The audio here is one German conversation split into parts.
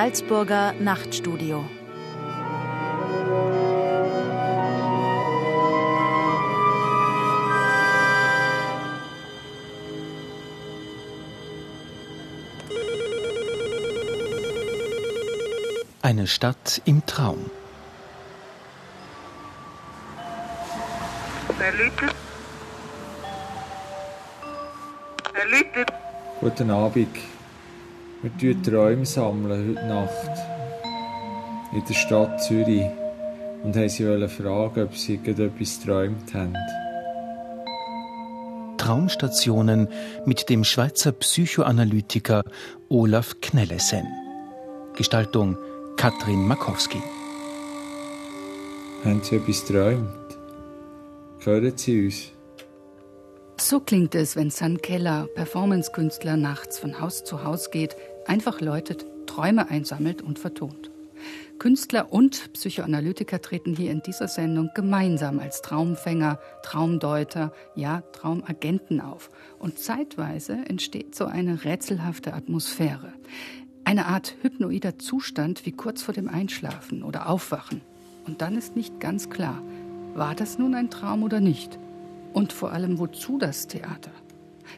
Salzburger Nachtstudio. Eine Stadt im Traum. Wer läutet? Wer läutet? Guten Abend. Wir sammeln Träume sammeln heute Nacht. In der Stadt Zürich. Und haben sie fragen, ob sie etwas geträumt haben. Traumstationen mit dem Schweizer Psychoanalytiker Olaf Knellesen. Gestaltung Katrin Makowski. Haben Sie etwas geträumt? Hören Sie uns? So klingt es, wenn San Keller, Performancekünstler, nachts von Haus zu Haus geht, einfach läutet, Träume einsammelt und vertont. Künstler und Psychoanalytiker treten hier in dieser Sendung gemeinsam als Traumfänger, Traumdeuter, ja Traumagenten auf. Und zeitweise entsteht so eine rätselhafte Atmosphäre. Eine Art hypnoider Zustand wie kurz vor dem Einschlafen oder Aufwachen. Und dann ist nicht ganz klar, war das nun ein Traum oder nicht? Und vor allem, wozu das Theater?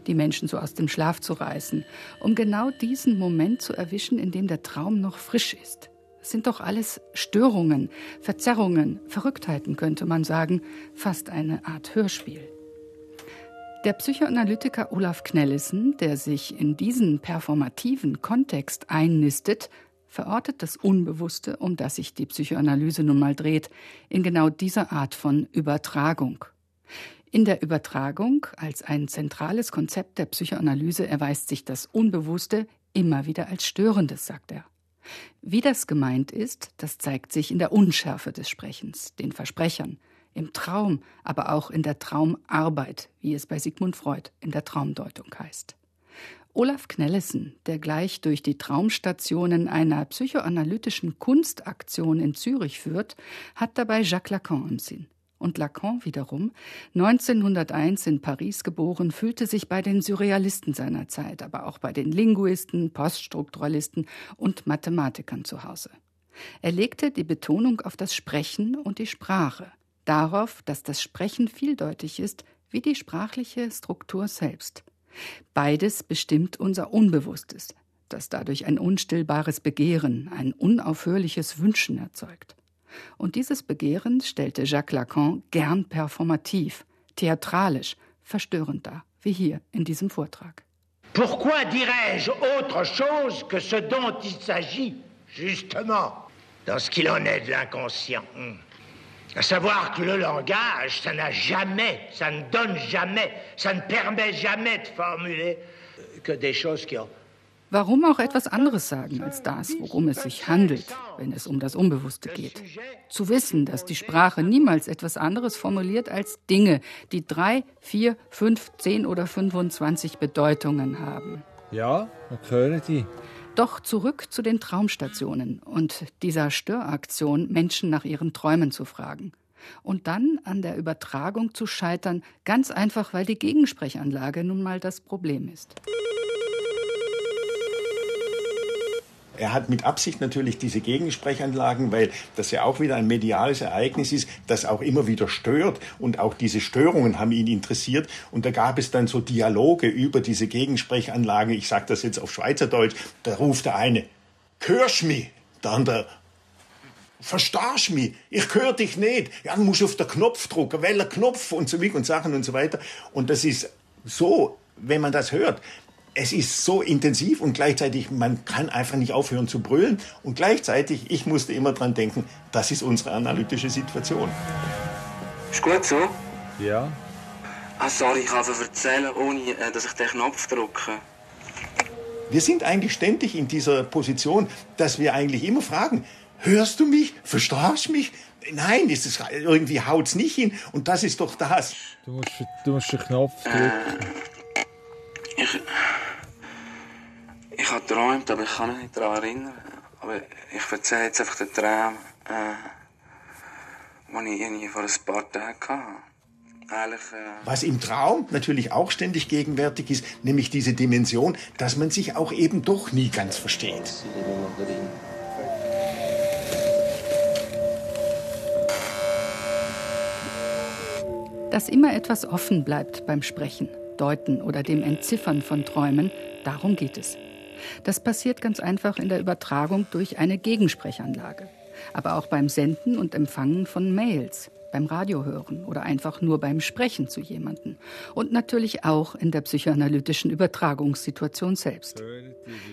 Die Menschen so aus dem Schlaf zu reißen, um genau diesen Moment zu erwischen, in dem der Traum noch frisch ist. Es sind doch alles Störungen, Verzerrungen, Verrücktheiten, könnte man sagen, fast eine Art Hörspiel. Der Psychoanalytiker Olaf Knellissen, der sich in diesen performativen Kontext einnistet, verortet das Unbewusste, um das sich die Psychoanalyse nun mal dreht, in genau dieser Art von Übertragung. In der Übertragung als ein zentrales Konzept der Psychoanalyse erweist sich das Unbewusste immer wieder als Störendes, sagt er. Wie das gemeint ist, das zeigt sich in der Unschärfe des Sprechens, den Versprechern, im Traum, aber auch in der Traumarbeit, wie es bei Sigmund Freud in der Traumdeutung heißt. Olaf Knellesen, der gleich durch die Traumstationen einer psychoanalytischen Kunstaktion in Zürich führt, hat dabei Jacques Lacan im Sinn. Und Lacan wiederum, 1901 in Paris geboren, fühlte sich bei den Surrealisten seiner Zeit, aber auch bei den Linguisten, Poststrukturalisten und Mathematikern zu Hause. Er legte die Betonung auf das Sprechen und die Sprache, darauf, dass das Sprechen vieldeutig ist, wie die sprachliche Struktur selbst. Beides bestimmt unser Unbewusstes, das dadurch ein unstillbares Begehren, ein unaufhörliches Wünschen erzeugt. Und dieses Begehren stellte Jacques Lacan gern performativ, theatralisch, verstörend dar, wie hier in diesem Vortrag. Pourquoi dirais-je autre chose que ce dont il s'agit, justement, dans ce qu'il en est de l'inconscient. À savoir que le langage, ça n'a jamais, ça ne donne jamais, ça ne permet jamais de formuler que des choses qui ont Warum auch etwas anderes sagen als das, worum es sich handelt, wenn es um das Unbewusste geht? Zu wissen, dass die Sprache niemals etwas anderes formuliert als Dinge, die drei, vier, fünf, zehn oder 25 Bedeutungen haben. Ja, wir hören die. Doch zurück zu den Traumstationen und dieser Störaktion, Menschen nach ihren Träumen zu fragen. Und dann an der Übertragung zu scheitern, ganz einfach, weil die Gegensprechanlage nun mal das Problem ist. Er hat mit Absicht natürlich diese Gegensprechanlagen, weil das ja auch wieder ein mediales Ereignis ist, das auch immer wieder stört. Und auch diese Störungen haben ihn interessiert. Und da gab es dann so Dialoge über diese Gegensprechanlagen. Ich sage das jetzt auf Schweizerdeutsch. Da ruft der eine, hörst mich? Der andere, verstehst mich? Ich höre dich nicht. Ja, dann musst du auf den Knopf drücken. Welcher Knopf? Und so weiter und Sachen und so weiter. Und das ist so, wenn man das hört, es ist so intensiv und gleichzeitig, man kann einfach nicht aufhören zu brüllen. Und gleichzeitig, ich musste immer dran denken, das ist unsere analytische Situation. Ist gut so? Ja. Ah, sorry, ich kann es erzählen, ohne äh, dass ich den Knopf drücke. Wir sind eigentlich ständig in dieser Position, dass wir eigentlich immer fragen, hörst du mich? Verstehst du mich? Nein, ist es, irgendwie haut's nicht hin. Und das ist doch das. Du musst, du musst den Knopf drücken. Äh, ich, ich habe geträumt, aber ich kann mich nicht daran erinnern. Aber ich erzähle jetzt einfach den Traum, äh, den ich irgendwie vor ein paar Tagen hatte. Äh Was im Traum natürlich auch ständig gegenwärtig ist, nämlich diese Dimension, dass man sich auch eben doch nie ganz versteht. Dass immer etwas offen bleibt beim Sprechen, Deuten oder dem Entziffern von Träumen, darum geht es. Das passiert ganz einfach in der Übertragung durch eine Gegensprechanlage, aber auch beim Senden und Empfangen von Mails, beim Radiohören oder einfach nur beim Sprechen zu jemandem und natürlich auch in der psychoanalytischen Übertragungssituation selbst.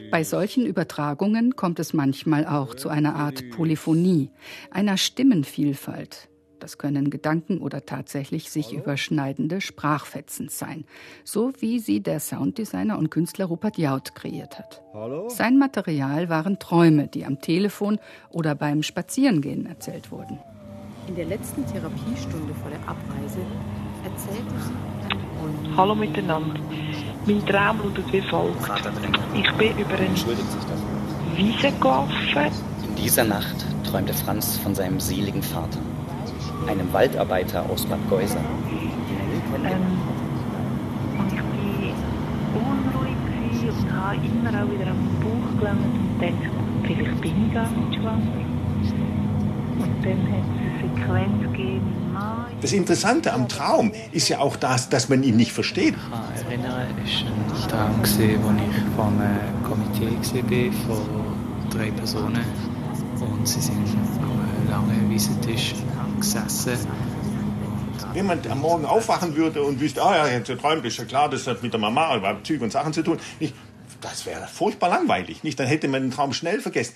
Bei solchen Übertragungen kommt es manchmal auch zu einer Art Polyphonie, einer Stimmenvielfalt, das können Gedanken oder tatsächlich sich überschneidende Sprachfetzen sein, so wie sie der Sounddesigner und Künstler Rupert Jaut kreiert hat. Hallo? Sein Material waren Träume, die am Telefon oder beim Spazierengehen erzählt wurden. In der letzten Therapiestunde vor der Abreise erzählte sie. Hallo miteinander. Mein Traum lautet wie folgt. Ich bin über eine Wiese gelaufen. In dieser Nacht träumte Franz von seinem seligen Vater einem Waldarbeiter aus Bad Geuser. Ähm, und ich war unruhig und habe immer auch wieder am Bauch gelangt und dachte, vielleicht bin ich gar nicht schwanger. Und dann hat es eine Sequenz gegeben. Das Interessante am Traum ist ja auch das, dass man ihn nicht versteht. Ich erinnere, es war ein Traum, wo ich vor einem Komitee war, von drei Personen. Und sie sind am langen Wiesentisch gesessen. Wenn man am Morgen aufwachen würde und wüsste, ah ja, jetzt träumt, ist ja klar, das hat mit der Mama über Züge und Sachen zu tun. Nicht, das wäre furchtbar langweilig, nicht? Dann hätte man den Traum schnell vergessen.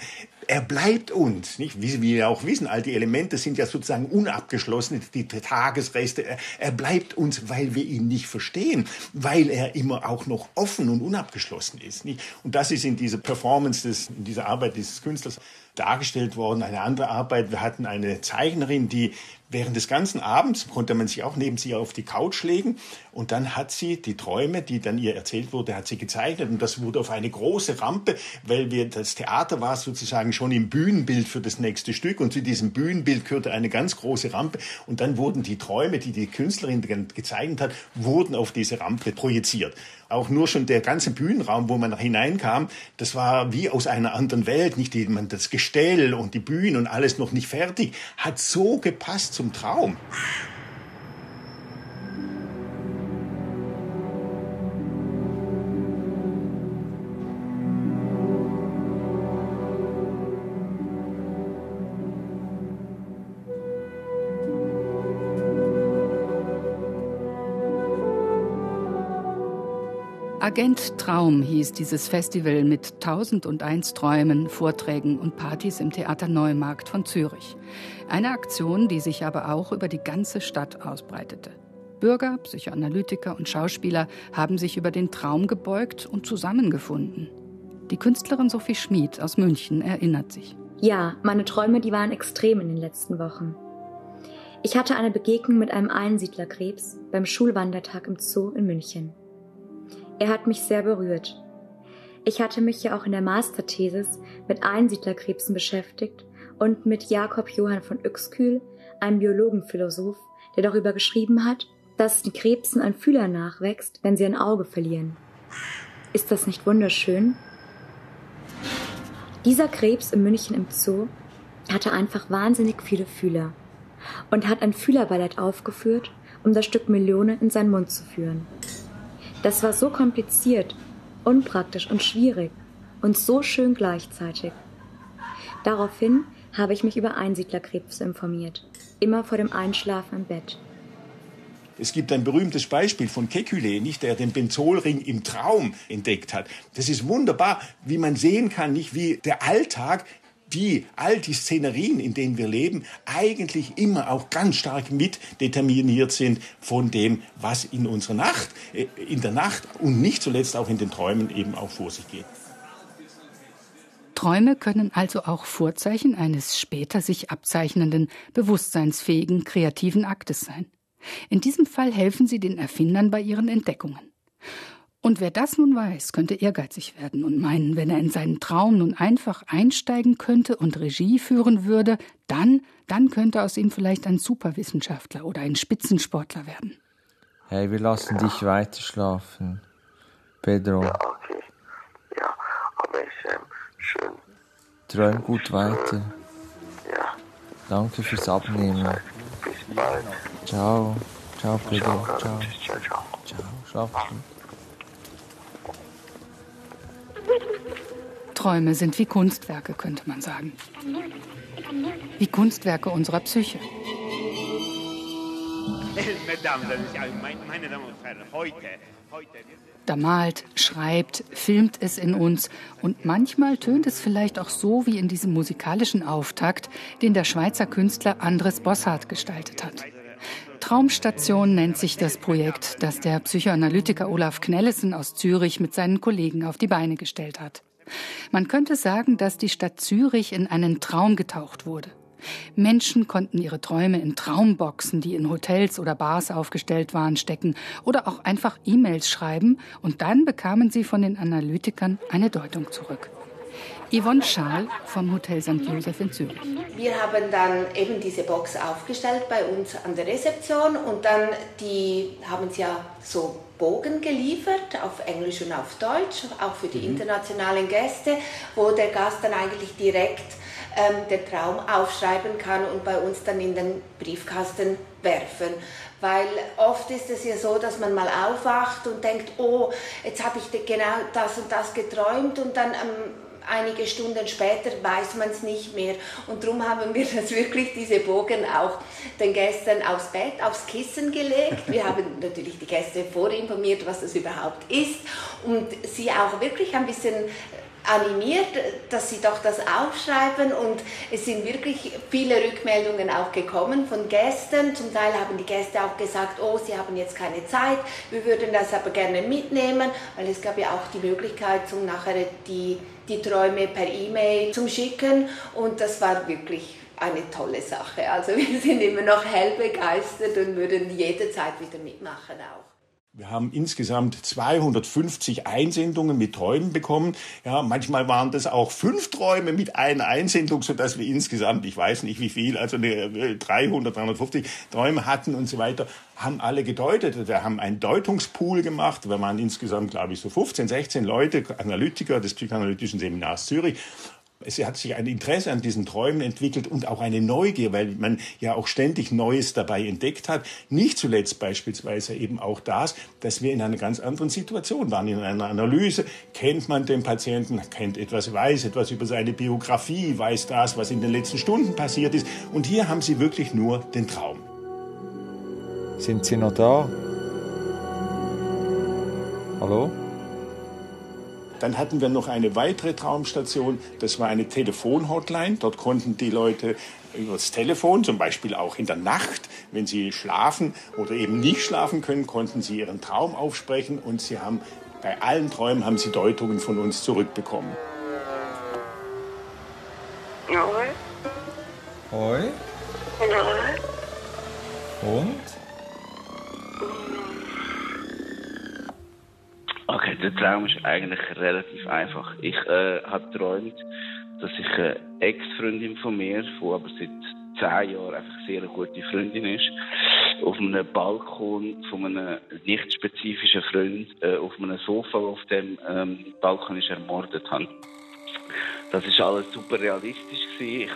Er bleibt uns, nicht? Wie wir auch wissen, all die Elemente sind ja sozusagen unabgeschlossen, die Tagesreste. Er, er bleibt uns, weil wir ihn nicht verstehen, weil er immer auch noch offen und unabgeschlossen ist, nicht? Und das ist in dieser Performance des, in dieser Arbeit dieses Künstlers dargestellt worden. Eine andere Arbeit, wir hatten eine Zeichnerin, die während des ganzen Abends konnte man sich auch neben sie auf die Couch legen und dann hat sie die Träume, die dann ihr erzählt wurde, hat sie gezeichnet. Und das wurde auf eine große Rampe, weil wir das Theater war sozusagen schon im Bühnenbild für das nächste Stück. Und zu diesem Bühnenbild gehörte eine ganz große Rampe. Und dann wurden die Träume, die die Künstlerin gezeichnet hat, wurden auf diese Rampe projiziert. Auch nur schon der ganze Bühnenraum, wo man hineinkam, das war wie aus einer anderen Welt, nicht die, man das Gestell und die Bühne und alles noch nicht fertig, hat so gepasst zum Traum. Agent Traum hieß dieses Festival mit 1001 Träumen, Vorträgen und Partys im Theater Neumarkt von Zürich. Eine Aktion, die sich aber auch über die ganze Stadt ausbreitete. Bürger, Psychoanalytiker und Schauspieler haben sich über den Traum gebeugt und zusammengefunden. Die Künstlerin Sophie Schmid aus München erinnert sich. Ja, meine Träume, die waren extrem in den letzten Wochen. Ich hatte eine Begegnung mit einem Einsiedlerkrebs beim Schulwandertag im Zoo in München. Er hat mich sehr berührt. Ich hatte mich ja auch in der Masterthesis mit Einsiedlerkrebsen beschäftigt und mit Jakob Johann von Uexküll, einem Biologenphilosoph, der darüber geschrieben hat, dass den Krebsen ein Fühler nachwächst, wenn sie ein Auge verlieren. Ist das nicht wunderschön? Dieser Krebs in München im Zoo hatte einfach wahnsinnig viele Fühler und hat ein Fühlerballett aufgeführt, um das Stück Melone in seinen Mund zu führen. Das war so kompliziert, unpraktisch und schwierig und so schön gleichzeitig. Daraufhin habe ich mich über Einsiedlerkrebse informiert, immer vor dem Einschlafen im Bett. Es gibt ein berühmtes Beispiel von Kekulé, nicht, der den Benzolring im Traum entdeckt hat. Das ist wunderbar, wie man sehen kann, nicht wie der Alltag die, all die Szenerien, in denen wir leben, eigentlich immer auch ganz stark mit determiniert sind von dem, was in unserer Nacht, äh, in der Nacht und nicht zuletzt auch in den Träumen eben auch vor sich geht. Träume können also auch Vorzeichen eines später sich abzeichnenden, bewusstseinsfähigen, kreativen Aktes sein. In diesem Fall helfen sie den Erfindern bei ihren Entdeckungen. Und wer das nun weiß, könnte ehrgeizig werden und meinen, wenn er in seinen Traum nun einfach einsteigen könnte und Regie führen würde, dann, dann könnte aus ihm vielleicht ein Superwissenschaftler oder ein Spitzensportler werden. Hey, wir lassen ja. dich weiter schlafen. Pedro. Ja, okay. Ja, aber ist ähm, schön. Träum gut weiter. Ja. Danke fürs Abnehmen. Bis bald. Ciao. Ciao, Pedro. Ciao. Ciao. Ciao, ciao. Ciao. Schlaf gut. Träume sind wie Kunstwerke, könnte man sagen. Wie Kunstwerke unserer Psyche. Da malt, schreibt, filmt es in uns und manchmal tönt es vielleicht auch so wie in diesem musikalischen Auftakt, den der Schweizer Künstler Andres Bossart gestaltet hat. Traumstation nennt sich das Projekt, das der Psychoanalytiker Olaf Knellesen aus Zürich mit seinen Kollegen auf die Beine gestellt hat. Man könnte sagen, dass die Stadt Zürich in einen Traum getaucht wurde. Menschen konnten ihre Träume in Traumboxen, die in Hotels oder Bars aufgestellt waren, stecken oder auch einfach E-Mails schreiben und dann bekamen sie von den Analytikern eine Deutung zurück. Yvonne Schaal vom Hotel St. Joseph in Zürich. Wir haben dann eben diese Box aufgestellt bei uns an der Rezeption und dann die haben sie ja so Bogen geliefert auf Englisch und auf Deutsch, auch für die internationalen Gäste, wo der Gast dann eigentlich direkt ähm, den Traum aufschreiben kann und bei uns dann in den Briefkasten werfen. Weil oft ist es ja so, dass man mal aufwacht und denkt, oh, jetzt habe ich genau das und das geträumt und dann ähm, einige Stunden später weiß man es nicht mehr. Und darum haben wir das wirklich, diese Bogen auch den Gästen aufs Bett, aufs Kissen gelegt. Wir haben natürlich die Gäste vorinformiert, was das überhaupt ist und sie auch wirklich ein bisschen animiert, dass sie doch das aufschreiben und es sind wirklich viele Rückmeldungen auch gekommen von Gästen. Zum Teil haben die Gäste auch gesagt, oh, sie haben jetzt keine Zeit, wir würden das aber gerne mitnehmen, weil es gab ja auch die Möglichkeit, zum nachher die, die Träume per E-Mail zu schicken und das war wirklich eine tolle Sache. Also wir sind immer noch hell begeistert und würden jederzeit wieder mitmachen auch. Wir haben insgesamt 250 Einsendungen mit Träumen bekommen. Ja, manchmal waren das auch fünf Träume mit einer Einsendung, so dass wir insgesamt, ich weiß nicht wie viel, also 300, 350 Träume hatten und so weiter, haben alle gedeutet. Wir haben einen Deutungspool gemacht. Wir waren insgesamt, glaube ich, so 15, 16 Leute, Analytiker des Psychoanalytischen Seminars Zürich es hat sich ein Interesse an diesen Träumen entwickelt und auch eine Neugier, weil man ja auch ständig Neues dabei entdeckt hat. Nicht zuletzt beispielsweise eben auch das, dass wir in einer ganz anderen Situation waren. In einer Analyse kennt man den Patienten, kennt etwas, weiß etwas über seine Biografie, weiß das, was in den letzten Stunden passiert ist. Und hier haben Sie wirklich nur den Traum. Sind Sie noch da? Hallo? Dann hatten wir noch eine weitere Traumstation, das war eine Telefonhotline. Dort konnten die Leute über das Telefon, zum Beispiel auch in der Nacht, wenn sie schlafen oder eben nicht schlafen können, konnten sie ihren Traum aufsprechen und sie haben bei allen Träumen haben sie Deutungen von uns zurückbekommen. Hoi. Hoi. Und? Okay, der Traum ist eigentlich relativ einfach. Ich äh, habe geträumt, dass ich eine Ex-Freundin von mir, die aber seit zehn Jahren einfach sehr eine gute Freundin ist, auf einem Balkon von einem nicht spezifischen Freund äh, auf einem Sofa auf dem ähm, Balkon ist ermordet habe. Das ist alles super realistisch gewesen. Ich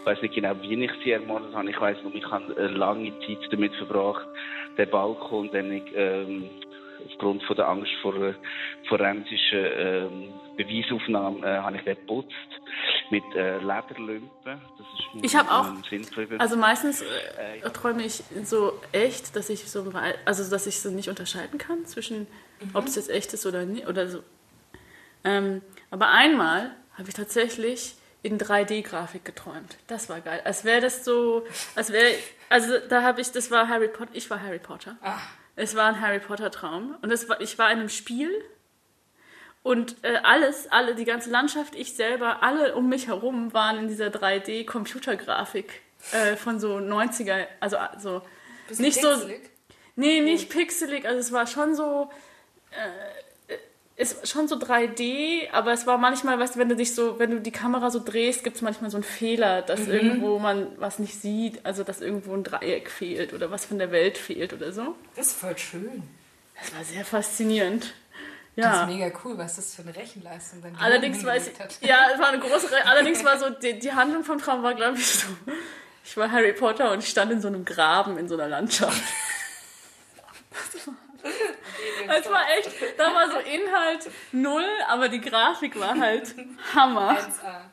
ich weiß nicht genau, wie ich sie ermordet habe. Ich weiß nur, ich habe eine lange Zeit damit verbracht, den Balkon dann ich, ähm, aufgrund von der Angst vor äh, forensischen ähm, Beweisaufnahmen äh, habe ich den geputzt mit äh, Lederlümpen. Das ist Ich habe auch, also meistens äh, träume ich so echt, dass ich so, also dass ich so nicht unterscheiden kann zwischen, ob es jetzt echt ist oder nicht oder so. Ähm, aber einmal habe ich tatsächlich in 3D-Grafik geträumt. Das war geil. Als wäre das so, als wäre, also da habe ich, das war Harry Potter, ich war Harry Potter. Es war ein Harry Potter Traum. Und es war, ich war in einem Spiel. Und äh, alles, alle, die ganze Landschaft, ich selber, alle um mich herum waren in dieser 3D-Computergrafik äh, von so 90er, also so. Bisschen nicht pixelig? so, nee, nicht pixelig, also es war schon so, äh, ist schon so 3D, aber es war manchmal, weißt du, wenn du dich so, wenn du die Kamera so drehst, gibt es manchmal so einen Fehler, dass Mhm. irgendwo man was nicht sieht, also dass irgendwo ein Dreieck fehlt oder was von der Welt fehlt oder so. Das ist voll schön. Das war sehr faszinierend. Ja. Das ist mega cool, was das für eine Rechenleistung dann Allerdings weiß ich, ja, es war eine große, Re allerdings war so, die, die Handlung vom Traum war, glaube ich, so, ich war Harry Potter und ich stand in so einem Graben in so einer Landschaft. Es war echt, da war so Inhalt null, aber die Grafik war halt Hammer.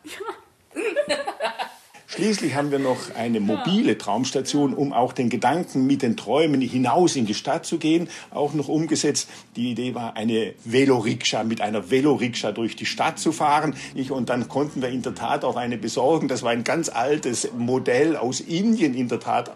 Ja. Schließlich haben wir noch eine mobile Traumstation, um auch den Gedanken mit den Träumen hinaus in die Stadt zu gehen, auch noch umgesetzt. Die Idee war, eine Velorikscha mit einer Velorikscha durch die Stadt zu fahren. Ich, und dann konnten wir in der Tat auch eine besorgen. Das war ein ganz altes Modell aus Indien in der Tat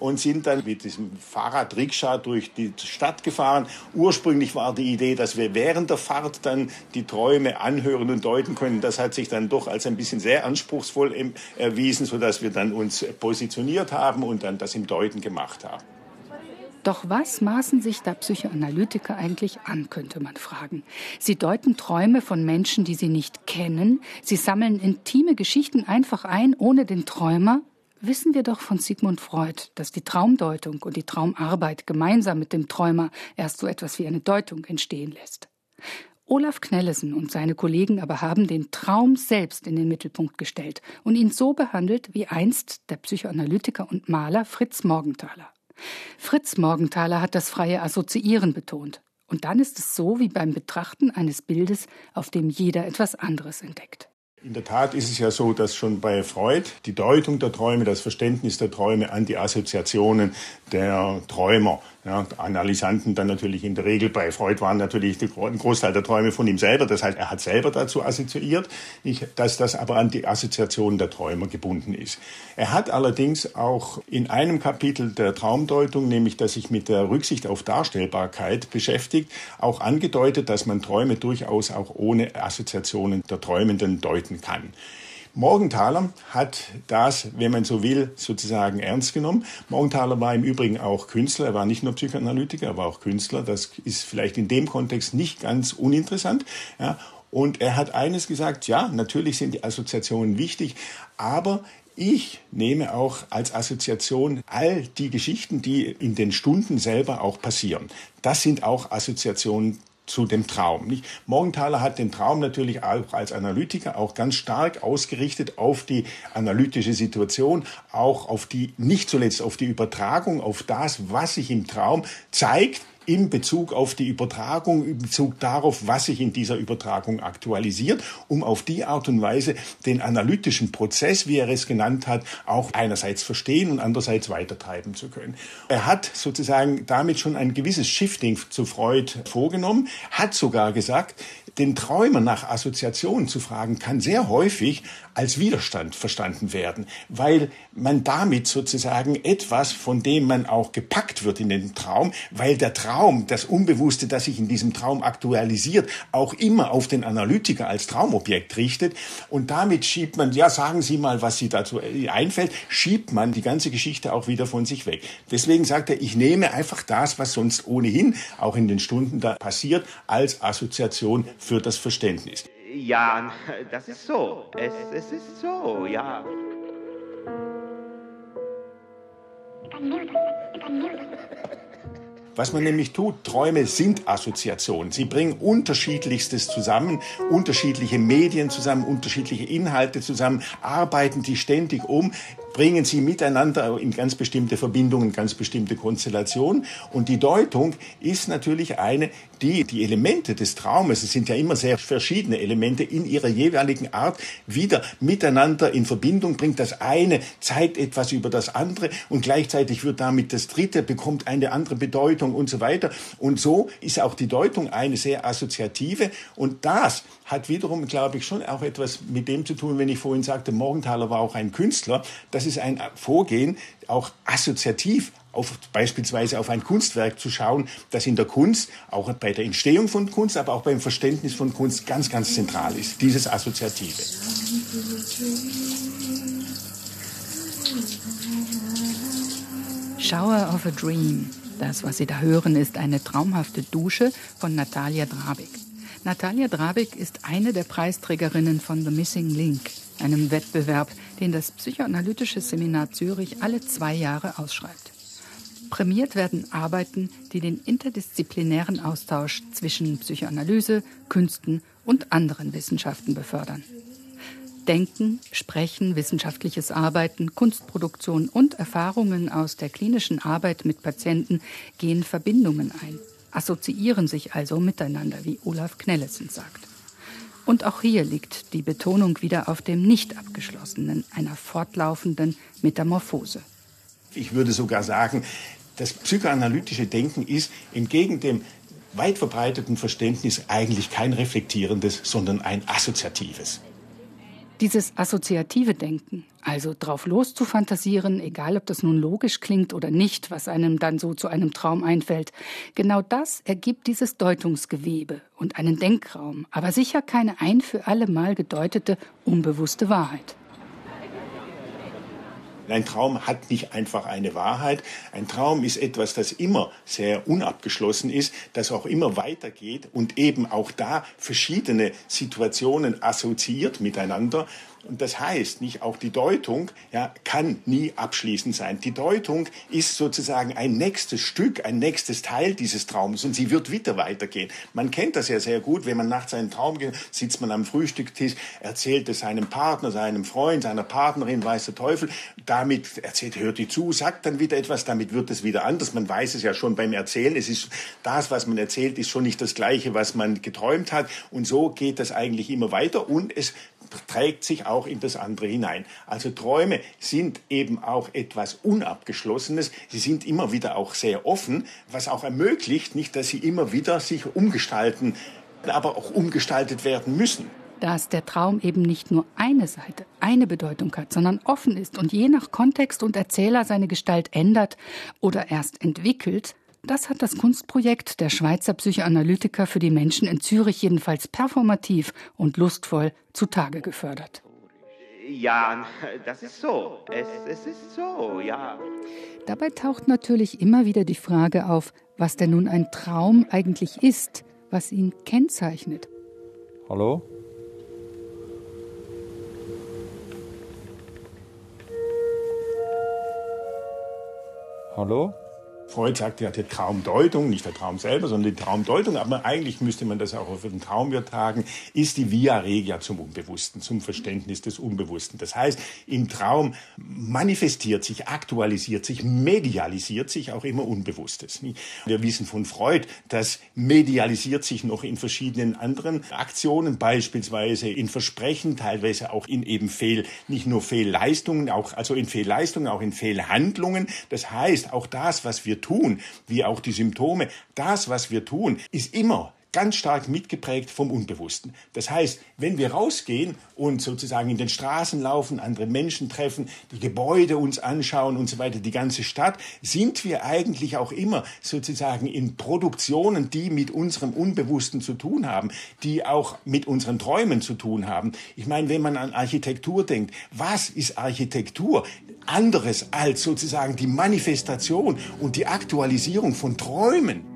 und sind dann mit diesem Fahrradrikscha durch die Stadt gefahren. Ursprünglich war die Idee, dass wir während der Fahrt dann die Träume anhören und deuten können. Das hat sich dann doch als ein bisschen sehr anspruchsvoll erwiesen, sodass wir dann uns positioniert haben und dann das im Deuten gemacht haben. Doch was maßen sich da Psychoanalytiker eigentlich an, könnte man fragen. Sie deuten Träume von Menschen, die sie nicht kennen. Sie sammeln intime Geschichten einfach ein, ohne den Träumer wissen wir doch von Sigmund Freud, dass die Traumdeutung und die Traumarbeit gemeinsam mit dem Träumer erst so etwas wie eine Deutung entstehen lässt. Olaf Knellesen und seine Kollegen aber haben den Traum selbst in den Mittelpunkt gestellt und ihn so behandelt wie einst der Psychoanalytiker und Maler Fritz Morgenthaler. Fritz Morgenthaler hat das freie Assoziieren betont. Und dann ist es so wie beim Betrachten eines Bildes, auf dem jeder etwas anderes entdeckt. In der Tat ist es ja so, dass schon bei Freud die Deutung der Träume, das Verständnis der Träume an die Assoziationen der Träumer ja, Analysanten dann natürlich in der Regel bei Freud waren natürlich ein Großteil der Träume von ihm selber. Das heißt, er hat selber dazu assoziiert, dass das aber an die Assoziation der Träumer gebunden ist. Er hat allerdings auch in einem Kapitel der Traumdeutung, nämlich das sich mit der Rücksicht auf Darstellbarkeit beschäftigt, auch angedeutet, dass man Träume durchaus auch ohne Assoziationen der Träumenden deuten kann. Morgenthaler hat das, wenn man so will, sozusagen ernst genommen. Morgenthaler war im Übrigen auch Künstler. Er war nicht nur Psychoanalytiker, er war auch Künstler. Das ist vielleicht in dem Kontext nicht ganz uninteressant. Ja. Und er hat eines gesagt, ja, natürlich sind die Assoziationen wichtig, aber ich nehme auch als Assoziation all die Geschichten, die in den Stunden selber auch passieren. Das sind auch Assoziationen zu dem Traum. Nicht? Morgenthaler hat den Traum natürlich auch als Analytiker auch ganz stark ausgerichtet auf die analytische Situation, auch auf die, nicht zuletzt auf die Übertragung, auf das, was sich im Traum zeigt, in Bezug auf die Übertragung, in Bezug darauf, was sich in dieser Übertragung aktualisiert, um auf die Art und Weise den analytischen Prozess, wie er es genannt hat, auch einerseits verstehen und andererseits weitertreiben zu können. Er hat sozusagen damit schon ein gewisses Shifting zu Freud vorgenommen, hat sogar gesagt, den Träumer nach Assoziation zu fragen, kann sehr häufig als Widerstand verstanden werden, weil man damit sozusagen etwas, von dem man auch gepackt wird in den Traum, weil der Traum, das Unbewusste, das sich in diesem Traum aktualisiert, auch immer auf den Analytiker als Traumobjekt richtet. Und damit schiebt man, ja, sagen Sie mal, was Sie dazu einfällt, schiebt man die ganze Geschichte auch wieder von sich weg. Deswegen sagt er, ich nehme einfach das, was sonst ohnehin auch in den Stunden da passiert, als Assoziation für das Verständnis. Ja, das ist so. Es, es ist so, ja. Was man nämlich tut, Träume sind Assoziationen. Sie bringen unterschiedlichstes zusammen, unterschiedliche Medien zusammen, unterschiedliche Inhalte zusammen, arbeiten die ständig um, bringen sie miteinander in ganz bestimmte Verbindungen, ganz bestimmte Konstellationen. Und die Deutung ist natürlich eine, die die Elemente des Traumes, es sind ja immer sehr verschiedene Elemente, in ihrer jeweiligen Art wieder miteinander in Verbindung bringt. Das eine zeigt etwas über das andere und gleichzeitig wird damit das dritte, bekommt eine andere Bedeutung und so weiter. Und so ist auch die Deutung eine sehr assoziative. Und das hat wiederum, glaube ich, schon auch etwas mit dem zu tun, wenn ich vorhin sagte, Morgenthaler war auch ein Künstler. Das ist ein Vorgehen, auch assoziativ auf, beispielsweise auf ein Kunstwerk zu schauen, das in der Kunst, auch bei der Entstehung von Kunst, aber auch beim Verständnis von Kunst ganz, ganz zentral ist. Dieses Assoziative. Shower of a Dream. Das, was Sie da hören, ist eine traumhafte Dusche von Natalia Drabik. Natalia Drabik ist eine der Preisträgerinnen von The Missing Link, einem Wettbewerb, den das Psychoanalytische Seminar Zürich alle zwei Jahre ausschreibt. Prämiert werden Arbeiten, die den interdisziplinären Austausch zwischen Psychoanalyse, Künsten und anderen Wissenschaften befördern. Denken, Sprechen, wissenschaftliches Arbeiten, Kunstproduktion und Erfahrungen aus der klinischen Arbeit mit Patienten gehen Verbindungen ein, assoziieren sich also miteinander, wie Olaf Knellesen sagt. Und auch hier liegt die Betonung wieder auf dem nicht abgeschlossenen, einer fortlaufenden Metamorphose. Ich würde sogar sagen, das psychoanalytische Denken ist entgegen dem weit verbreiteten Verständnis eigentlich kein reflektierendes, sondern ein assoziatives. Dieses assoziative Denken, also drauf loszufantasieren, egal ob das nun logisch klingt oder nicht, was einem dann so zu einem Traum einfällt, genau das ergibt dieses Deutungsgewebe und einen Denkraum, aber sicher keine ein für alle Mal gedeutete, unbewusste Wahrheit. Ein Traum hat nicht einfach eine Wahrheit. Ein Traum ist etwas, das immer sehr unabgeschlossen ist, das auch immer weitergeht und eben auch da verschiedene Situationen assoziiert miteinander. Und das heißt, nicht auch die Deutung ja, kann nie abschließend sein. Die Deutung ist sozusagen ein nächstes Stück, ein nächstes Teil dieses Traums und sie wird wieder weitergehen. Man kennt das ja sehr gut, wenn man nachts einen Traum geht, sitzt man am Frühstückstisch, erzählt es seinem Partner, seinem Freund, seiner Partnerin, weiß der Teufel. Damit erzählt, hört die zu, sagt dann wieder etwas, damit wird es wieder anders. Man weiß es ja schon beim Erzählen. Es ist das, was man erzählt, ist schon nicht das Gleiche, was man geträumt hat. Und so geht das eigentlich immer weiter und es trägt sich auch in das andere hinein. Also Träume sind eben auch etwas Unabgeschlossenes. Sie sind immer wieder auch sehr offen, was auch ermöglicht, nicht, dass sie immer wieder sich umgestalten, aber auch umgestaltet werden müssen dass der Traum eben nicht nur eine Seite, eine Bedeutung hat, sondern offen ist und je nach Kontext und Erzähler seine Gestalt ändert oder erst entwickelt, das hat das Kunstprojekt der Schweizer Psychoanalytiker für die Menschen in Zürich jedenfalls performativ und lustvoll zutage gefördert. Ja, das ist so. Es, es ist so, ja. Dabei taucht natürlich immer wieder die Frage auf, was denn nun ein Traum eigentlich ist, was ihn kennzeichnet. Hallo? Hallo? Freud sagt, hat die Traumdeutung, nicht der Traum selber, sondern die Traumdeutung, aber eigentlich müsste man das auch auf den Traum übertragen, ist die Via Regia zum Unbewussten, zum Verständnis des Unbewussten. Das heißt, im Traum manifestiert sich, aktualisiert sich, medialisiert sich auch immer Unbewusstes. Wir wissen von Freud, das medialisiert sich noch in verschiedenen anderen Aktionen, beispielsweise in Versprechen, teilweise auch in eben Fehl, nicht nur Fehlleistungen, auch, also in Fehlleistungen, auch in Fehlhandlungen. Das heißt, auch das, was wir tun, wie auch die Symptome, das, was wir tun, ist immer ganz stark mitgeprägt vom Unbewussten. Das heißt, wenn wir rausgehen und sozusagen in den Straßen laufen, andere Menschen treffen, die Gebäude uns anschauen und so weiter, die ganze Stadt, sind wir eigentlich auch immer sozusagen in Produktionen, die mit unserem Unbewussten zu tun haben, die auch mit unseren Träumen zu tun haben. Ich meine, wenn man an Architektur denkt, was ist Architektur? Anderes als sozusagen die Manifestation und die Aktualisierung von Träumen.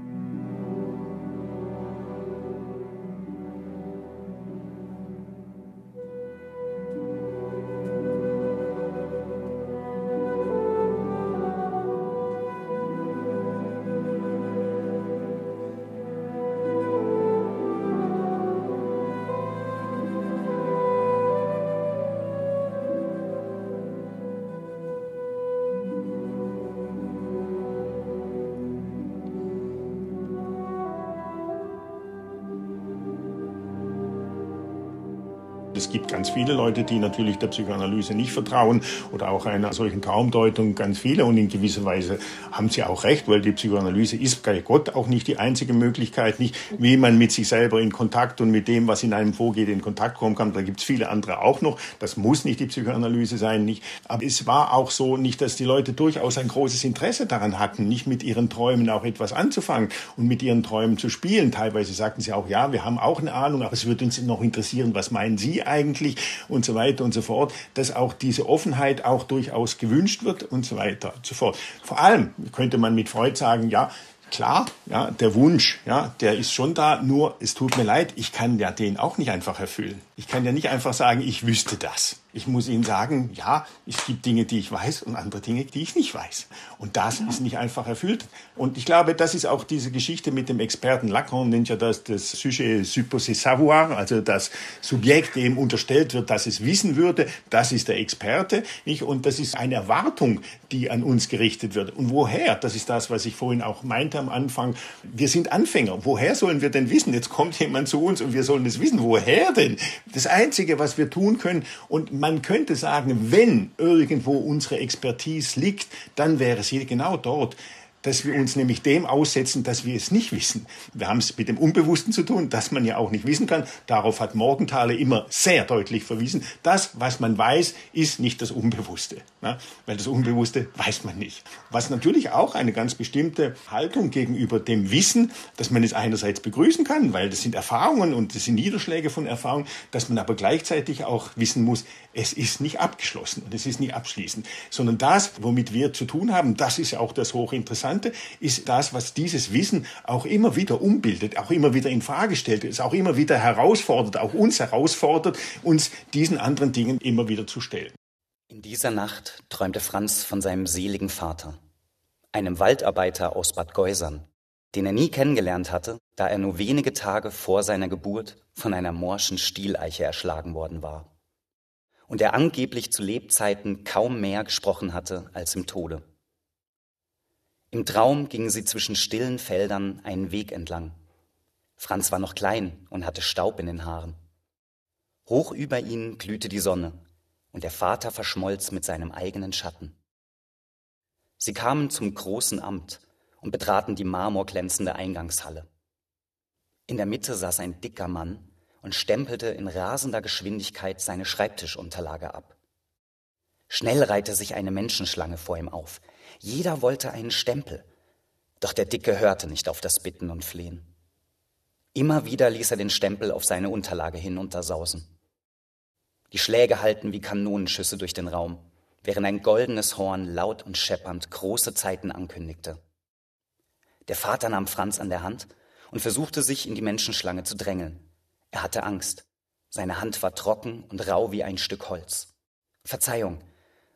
Ganz viele Leute, die natürlich der Psychoanalyse nicht vertrauen oder auch einer solchen Traumdeutung ganz viele und in gewisser Weise haben sie auch recht, weil die Psychoanalyse ist bei Gott auch nicht die einzige Möglichkeit, nicht wie man mit sich selber in Kontakt und mit dem, was in einem vorgeht, in Kontakt kommen kann. Da gibt es viele andere auch noch. Das muss nicht die Psychoanalyse sein, nicht. Aber es war auch so nicht, dass die Leute durchaus ein großes Interesse daran hatten, nicht mit ihren Träumen auch etwas anzufangen und mit ihren Träumen zu spielen. Teilweise sagten sie auch, ja, wir haben auch eine Ahnung, aber es würde uns noch interessieren, was meinen Sie eigentlich und so weiter und so fort, dass auch diese Offenheit auch durchaus gewünscht wird und so weiter und so fort. Vor allem könnte man mit Freud sagen, ja, klar, ja, der Wunsch, ja, der ist schon da, nur es tut mir leid, ich kann ja den auch nicht einfach erfüllen. Ich kann ja nicht einfach sagen, ich wüsste das. Ich muss Ihnen sagen, ja, es gibt Dinge, die ich weiß und andere Dinge, die ich nicht weiß. Und das ist nicht einfach erfüllt. Und ich glaube, das ist auch diese Geschichte mit dem Experten. Lacan nennt ja das das Sujet supposé savoir, also das Subjekt, dem unterstellt wird, dass es wissen würde, das ist der Experte. Nicht? Und das ist eine Erwartung, die an uns gerichtet wird. Und woher? Das ist das, was ich vorhin auch meinte am Anfang. Wir sind Anfänger. Woher sollen wir denn wissen? Jetzt kommt jemand zu uns und wir sollen es wissen. Woher denn? Das Einzige, was wir tun können, und man könnte sagen, wenn irgendwo unsere Expertise liegt, dann wäre sie genau dort dass wir uns nämlich dem aussetzen, dass wir es nicht wissen. Wir haben es mit dem Unbewussten zu tun, das man ja auch nicht wissen kann. Darauf hat Morgenthaler immer sehr deutlich verwiesen. Das, was man weiß, ist nicht das Unbewusste. Ne? Weil das Unbewusste weiß man nicht. Was natürlich auch eine ganz bestimmte Haltung gegenüber dem Wissen, dass man es einerseits begrüßen kann, weil das sind Erfahrungen und das sind Niederschläge von Erfahrungen, dass man aber gleichzeitig auch wissen muss, es ist nicht abgeschlossen und es ist nicht abschließend, sondern das, womit wir zu tun haben, das ist ja auch das Hochinteressante, ist das, was dieses Wissen auch immer wieder umbildet, auch immer wieder in Frage stellt, es auch immer wieder herausfordert, auch uns herausfordert, uns diesen anderen Dingen immer wieder zu stellen. In dieser Nacht träumte Franz von seinem seligen Vater, einem Waldarbeiter aus Bad Geusern, den er nie kennengelernt hatte, da er nur wenige Tage vor seiner Geburt von einer morschen Stieleiche erschlagen worden war und er angeblich zu Lebzeiten kaum mehr gesprochen hatte als im Tode. Im Traum gingen sie zwischen stillen Feldern einen Weg entlang. Franz war noch klein und hatte Staub in den Haaren. Hoch über ihnen glühte die Sonne, und der Vater verschmolz mit seinem eigenen Schatten. Sie kamen zum großen Amt und betraten die marmorglänzende Eingangshalle. In der Mitte saß ein dicker Mann und stempelte in rasender Geschwindigkeit seine Schreibtischunterlage ab. Schnell reihte sich eine Menschenschlange vor ihm auf. Jeder wollte einen Stempel. Doch der Dicke hörte nicht auf das Bitten und Flehen. Immer wieder ließ er den Stempel auf seine Unterlage hinuntersausen. Die Schläge hallten wie Kanonenschüsse durch den Raum, während ein goldenes Horn laut und scheppernd große Zeiten ankündigte. Der Vater nahm Franz an der Hand und versuchte sich in die Menschenschlange zu drängeln. Er hatte Angst. Seine Hand war trocken und rau wie ein Stück Holz. Verzeihung,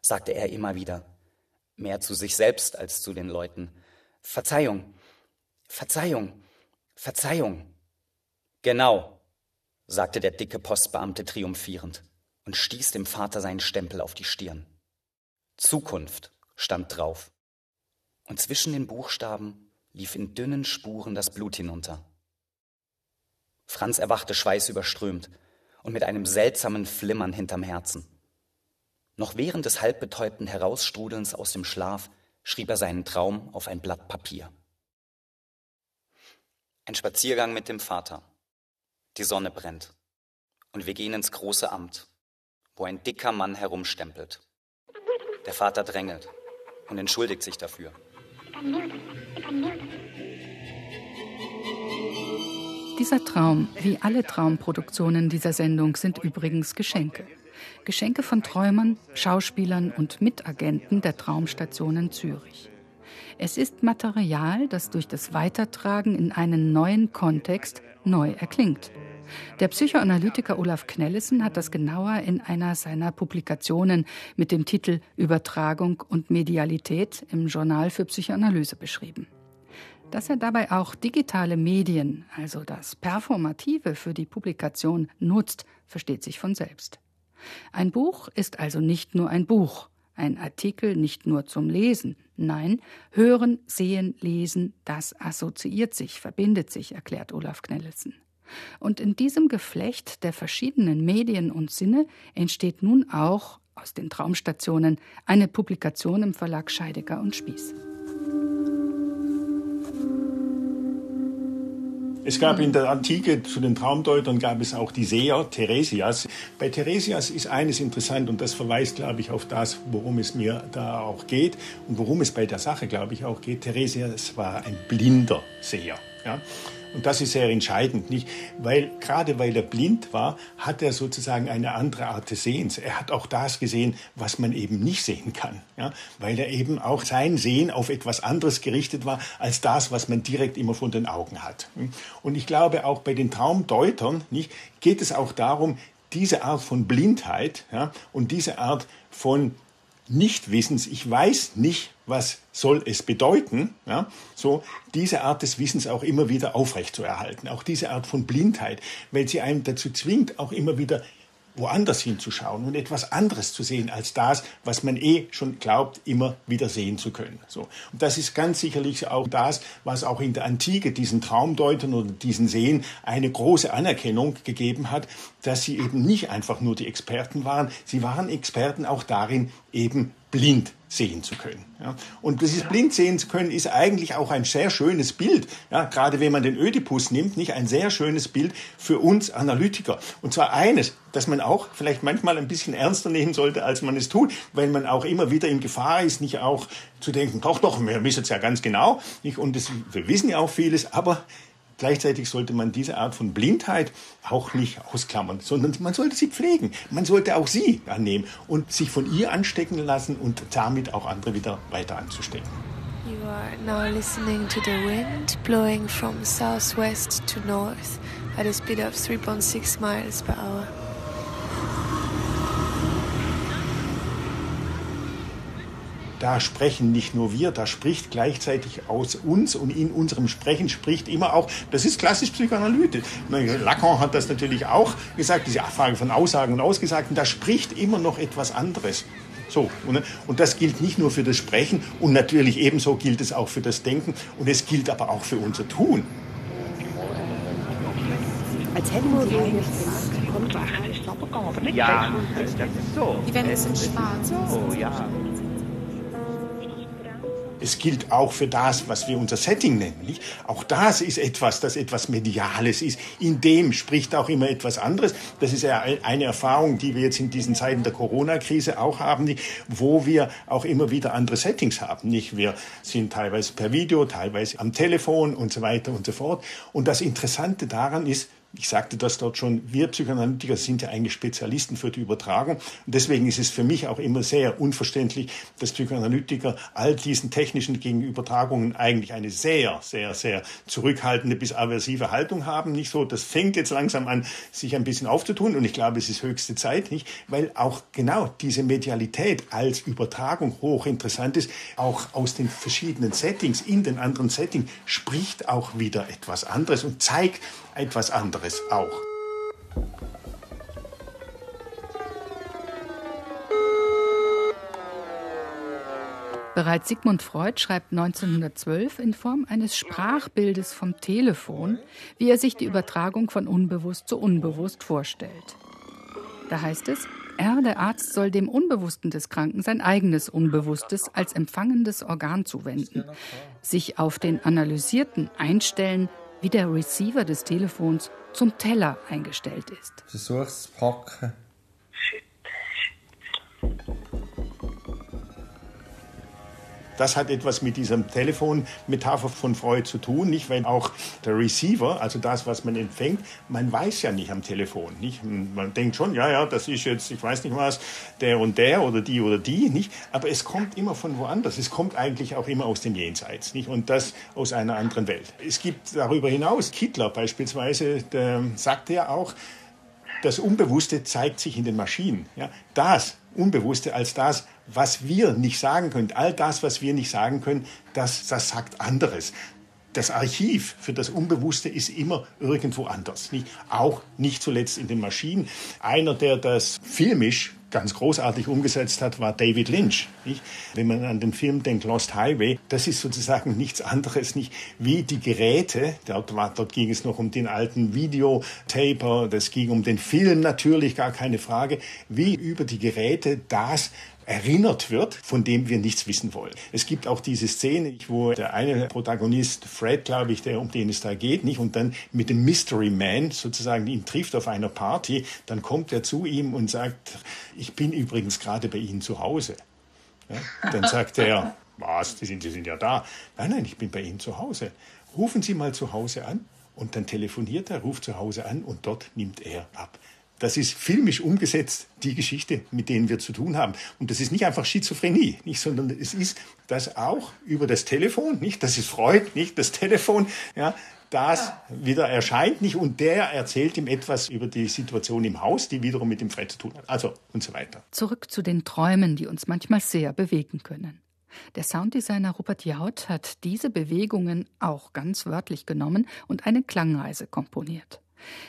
sagte er immer wieder, mehr zu sich selbst als zu den Leuten. Verzeihung, Verzeihung, Verzeihung. Genau, sagte der dicke Postbeamte triumphierend und stieß dem Vater seinen Stempel auf die Stirn. Zukunft stand drauf. Und zwischen den Buchstaben lief in dünnen Spuren das Blut hinunter. Franz erwachte schweißüberströmt und mit einem seltsamen Flimmern hinterm Herzen. Noch während des halbbetäubten Herausstrudelns aus dem Schlaf schrieb er seinen Traum auf ein Blatt Papier. Ein Spaziergang mit dem Vater. Die Sonne brennt. Und wir gehen ins große Amt, wo ein dicker Mann herumstempelt. Der Vater drängelt und entschuldigt sich dafür. Dieser Traum, wie alle Traumproduktionen dieser Sendung, sind übrigens Geschenke. Geschenke von Träumern, Schauspielern und Mitagenten der Traumstationen Zürich. Es ist Material, das durch das Weitertragen in einen neuen Kontext neu erklingt. Der Psychoanalytiker Olaf Knellissen hat das genauer in einer seiner Publikationen mit dem Titel Übertragung und Medialität im Journal für Psychoanalyse beschrieben. Dass er dabei auch digitale Medien, also das Performative für die Publikation nutzt, versteht sich von selbst. Ein Buch ist also nicht nur ein Buch, ein Artikel nicht nur zum Lesen. Nein, hören, sehen, lesen, das assoziiert sich, verbindet sich, erklärt Olaf Knellesen. Und in diesem Geflecht der verschiedenen Medien und Sinne entsteht nun auch aus den Traumstationen eine Publikation im Verlag Scheidecker und Spieß. Es gab in der Antike zu den Traumdeutern gab es auch die Seher, Theresias. Bei Theresias ist eines interessant und das verweist, glaube ich, auf das, worum es mir da auch geht und worum es bei der Sache, glaube ich, auch geht. Theresias war ein blinder Seher. Ja? Und das ist sehr entscheidend, nicht? Weil, gerade weil er blind war, hat er sozusagen eine andere Art des Sehens. Er hat auch das gesehen, was man eben nicht sehen kann. Ja? Weil er eben auch sein Sehen auf etwas anderes gerichtet war, als das, was man direkt immer von den Augen hat. Und ich glaube, auch bei den Traumdeutern, nicht? Geht es auch darum, diese Art von Blindheit ja, und diese Art von Nichtwissens, ich weiß nicht, was soll es bedeuten, ja, so diese Art des Wissens auch immer wieder aufrechtzuerhalten, auch diese Art von Blindheit, weil sie einem dazu zwingt, auch immer wieder woanders hinzuschauen und etwas anderes zu sehen als das, was man eh schon glaubt, immer wieder sehen zu können. So. Und das ist ganz sicherlich auch das, was auch in der Antike diesen Traumdeutern oder diesen Sehen eine große Anerkennung gegeben hat, dass sie eben nicht einfach nur die Experten waren, sie waren Experten auch darin, eben blind sehen zu können. Ja. Und dieses blind sehen zu können ist eigentlich auch ein sehr schönes Bild, ja, gerade wenn man den Ödipus nimmt, nicht ein sehr schönes Bild für uns Analytiker. Und zwar eines, das man auch vielleicht manchmal ein bisschen ernster nehmen sollte, als man es tut, weil man auch immer wieder in Gefahr ist, nicht auch zu denken, doch, doch, wir wissen es ja ganz genau, nicht? und das, wir wissen ja auch vieles, aber Gleichzeitig sollte man diese Art von Blindheit auch nicht ausklammern, sondern man sollte sie pflegen. Man sollte auch sie annehmen und sich von ihr anstecken lassen und damit auch andere wieder weiter anzustecken. You are now listening to the wind blowing from southwest to north at a speed of 3.6 miles per hour. Da sprechen nicht nur wir, da spricht gleichzeitig aus uns und in unserem Sprechen spricht immer auch, das ist klassisch psychoanalytisch. Lacan hat das natürlich auch gesagt, diese Frage von Aussagen und Ausgesagten, da spricht immer noch etwas anderes. So, und das gilt nicht nur für das Sprechen und natürlich ebenso gilt es auch für das Denken und es gilt aber auch für unser Tun. Als hätten wir Ja, das ist so. Die Wände sind schwarz. Oh ja. Es gilt auch für das, was wir unser Setting nennen. Nicht? Auch das ist etwas, das etwas Mediales ist. In dem spricht auch immer etwas anderes. Das ist ja eine Erfahrung, die wir jetzt in diesen Zeiten der Corona-Krise auch haben, nicht? wo wir auch immer wieder andere Settings haben. Nicht? Wir sind teilweise per Video, teilweise am Telefon und so weiter und so fort. Und das Interessante daran ist, ich sagte das dort schon, wir Psychoanalytiker sind ja eigentlich Spezialisten für die Übertragung. Und deswegen ist es für mich auch immer sehr unverständlich, dass Psychoanalytiker all diesen technischen Gegenübertragungen eigentlich eine sehr, sehr, sehr zurückhaltende bis aversive Haltung haben. Nicht so, das fängt jetzt langsam an, sich ein bisschen aufzutun. Und ich glaube, es ist höchste Zeit, nicht? Weil auch genau diese Medialität als Übertragung hochinteressant ist. Auch aus den verschiedenen Settings, in den anderen Settings spricht auch wieder etwas anderes und zeigt, etwas anderes auch. Bereits Sigmund Freud schreibt 1912 in Form eines Sprachbildes vom Telefon, wie er sich die Übertragung von unbewusst zu unbewusst vorstellt. Da heißt es, er, der Arzt, soll dem Unbewussten des Kranken sein eigenes Unbewusstes als empfangendes Organ zuwenden, sich auf den Analysierten einstellen, wie der Receiver des Telefons zum Teller eingestellt ist. Versuch es zu packen. Das hat etwas mit dieser Telefonmetapher von Freud zu tun, nicht? Weil auch der Receiver, also das, was man empfängt, man weiß ja nicht am Telefon, nicht? Man denkt schon, ja, ja, das ist jetzt, ich weiß nicht was, der und der oder die oder die, nicht? Aber es kommt immer von woanders. Es kommt eigentlich auch immer aus dem Jenseits, nicht? Und das aus einer anderen Welt. Es gibt darüber hinaus, Kittler beispielsweise, der sagte ja auch, das Unbewusste zeigt sich in den Maschinen. Ja? Das Unbewusste als das, was wir nicht sagen können. All das, was wir nicht sagen können, das, das sagt anderes. Das Archiv für das Unbewusste ist immer irgendwo anders. Nicht? Auch nicht zuletzt in den Maschinen. Einer, der das filmisch ganz großartig umgesetzt hat, war David Lynch. Nicht? Wenn man an den Film denkt, Lost Highway, das ist sozusagen nichts anderes, nicht wie die Geräte. Dort, war, dort ging es noch um den alten Videotaper, das ging um den Film natürlich, gar keine Frage, wie über die Geräte das erinnert wird, von dem wir nichts wissen wollen. Es gibt auch diese Szene, wo der eine Protagonist, Fred, glaube ich, der, um den es da geht, nicht, und dann mit dem Mystery Man sozusagen ihn trifft auf einer Party, dann kommt er zu ihm und sagt, ich bin übrigens gerade bei Ihnen zu Hause. Ja, dann sagt er, was, Sie sind, Sie sind ja da. Nein, nein, ich bin bei Ihnen zu Hause. Rufen Sie mal zu Hause an. Und dann telefoniert er, ruft zu Hause an und dort nimmt er ab. Das ist filmisch umgesetzt, die Geschichte, mit denen wir zu tun haben. Und das ist nicht einfach Schizophrenie, nicht, sondern es ist das auch über das Telefon, nicht? Das ist Freud, nicht? Das Telefon, ja, das wieder erscheint nicht und der erzählt ihm etwas über die Situation im Haus, die wiederum mit dem Fred zu tun hat. Also und so weiter. Zurück zu den Träumen, die uns manchmal sehr bewegen können. Der Sounddesigner Rupert Jaut hat diese Bewegungen auch ganz wörtlich genommen und eine Klangreise komponiert.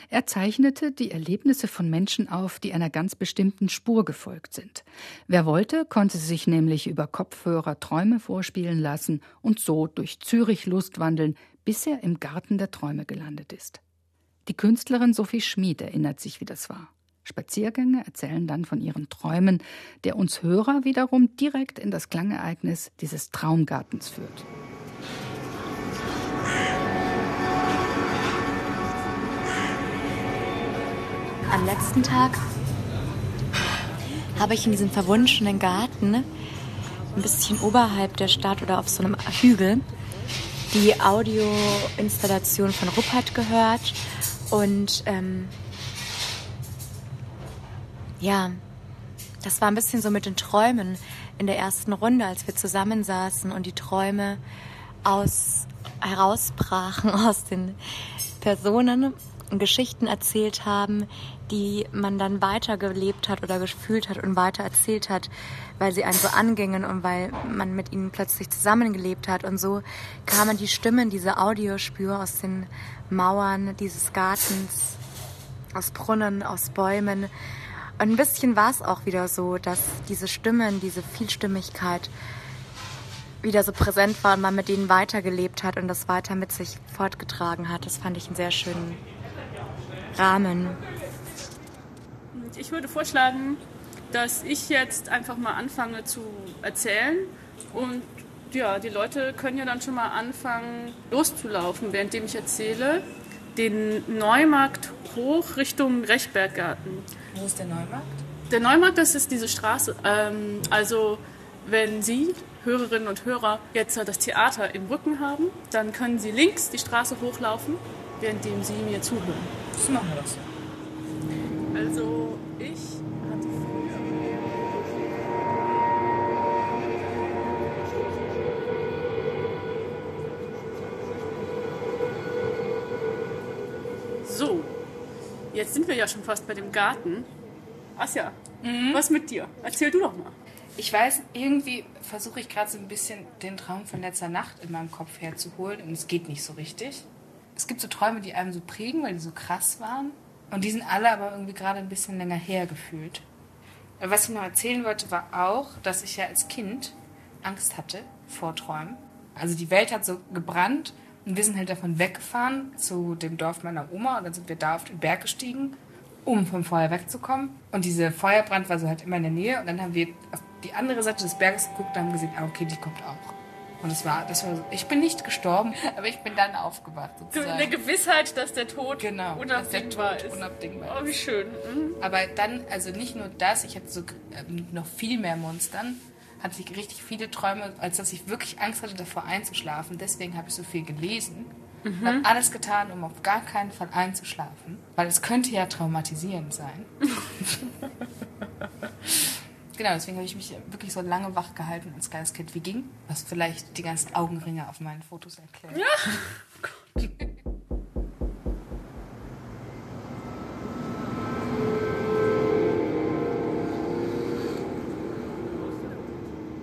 Er zeichnete die Erlebnisse von Menschen auf, die einer ganz bestimmten Spur gefolgt sind. Wer wollte, konnte sich nämlich über Kopfhörer Träume vorspielen lassen und so durch Zürich lustwandeln, bis er im Garten der Träume gelandet ist. Die Künstlerin Sophie Schmid erinnert sich, wie das war. Spaziergänge erzählen dann von ihren Träumen, der uns Hörer wiederum direkt in das Klangereignis dieses Traumgartens führt. Am letzten Tag habe ich in diesem verwunschenen Garten, ein bisschen oberhalb der Stadt oder auf so einem Hügel, die Audioinstallation von Ruppert gehört und ähm, ja, das war ein bisschen so mit den Träumen in der ersten Runde, als wir zusammensaßen und die Träume aus, herausbrachen aus den Personen und Geschichten erzählt haben, die man dann weitergelebt hat oder gefühlt hat und weiter erzählt hat, weil sie einen so angingen und weil man mit ihnen plötzlich zusammengelebt hat. Und so kamen die Stimmen, diese Audiospür aus den Mauern dieses Gartens, aus Brunnen, aus Bäumen und ein bisschen war es auch wieder so, dass diese Stimmen, diese Vielstimmigkeit wieder so präsent war und man mit denen weitergelebt hat und das weiter mit sich fortgetragen hat. Das fand ich einen sehr schönen Rahmen. Ich würde vorschlagen, dass ich jetzt einfach mal anfange zu erzählen und ja, die Leute können ja dann schon mal anfangen loszulaufen, währenddem ich erzähle. Den Neumarkt hoch Richtung Rechberggarten. Wo ist der Neumarkt? Der Neumarkt, das ist diese Straße. Ähm, also, wenn Sie, Hörerinnen und Hörer, jetzt das Theater im Rücken haben, dann können Sie links die Straße hochlaufen, währenddem Sie mir zuhören. So machen wir das. Also, ich hatte So, jetzt sind wir ja schon fast bei dem Garten. Asja, Mhm. was mit dir? Erzähl du doch mal. Ich weiß, irgendwie versuche ich gerade so ein bisschen den Traum von letzter Nacht in meinem Kopf herzuholen und es geht nicht so richtig. Es gibt so Träume, die einem so prägen, weil die so krass waren. Und die sind alle aber irgendwie gerade ein bisschen länger her gefühlt. Aber Was ich noch erzählen wollte, war auch, dass ich ja als Kind Angst hatte vor Träumen. Also die Welt hat so gebrannt und wir sind halt davon weggefahren zu dem Dorf meiner Oma und dann sind wir da auf den Berg gestiegen, um vom Feuer wegzukommen. Und diese Feuerbrand war so halt immer in der Nähe und dann haben wir auf die andere Seite des Berges geguckt und haben gesehen, ah, okay, die kommt auch. Und das war, das war ich bin nicht gestorben, aber ich bin dann aufgewacht sozusagen. In der Gewissheit, dass der Tod Genau, unabdingbar Tod ist. unabdingbar Oh, wie schön. Mhm. Aber dann, also nicht nur das, ich hatte so ähm, noch viel mehr Monstern, hatte ich richtig viele Träume, als dass ich wirklich Angst hatte, davor einzuschlafen. Deswegen habe ich so viel gelesen. Mhm. Und habe alles getan, um auf gar keinen Fall einzuschlafen. Weil es könnte ja traumatisierend sein. genau, deswegen habe ich mich wirklich so lange wach gehalten als kleines Kind. Wie ging? Was vielleicht die ganzen Augenringe auf meinen Fotos erklärt. Ja.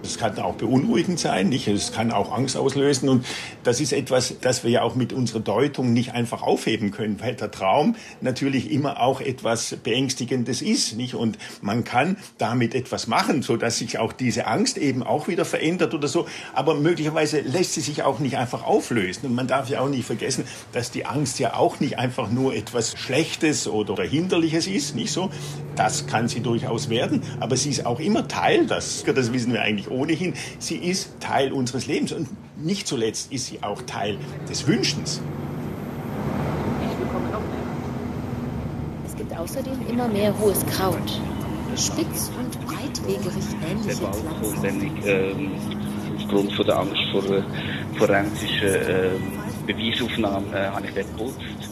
Es kann auch beunruhigend sein, nicht? Es kann auch Angst auslösen und das ist etwas, das wir ja auch mit unserer Deutung nicht einfach aufheben können, weil der Traum natürlich immer auch etwas beängstigendes ist, nicht? Und man kann damit etwas machen, so dass sich auch diese Angst eben auch wieder verändert oder so. Aber möglicherweise lässt sie sich auch nicht einfach auflösen und man darf ja auch nicht vergessen, dass die Angst ja auch nicht einfach nur etwas Schlechtes oder Hinderliches ist, nicht so? Das kann sie durchaus werden, aber sie ist auch immer Teil, das, das wissen wir eigentlich ohnehin, sie ist Teil unseres Lebens und nicht zuletzt ist sie auch Teil des Wünschens. Es gibt außerdem immer mehr hohes Kraut. Spitz- und breitwegerig ähnliche Pflanzen. ähm, aufgrund von der Angst vor forensischen ähm, Beweisaufnahme äh, habe ich dort geputzt.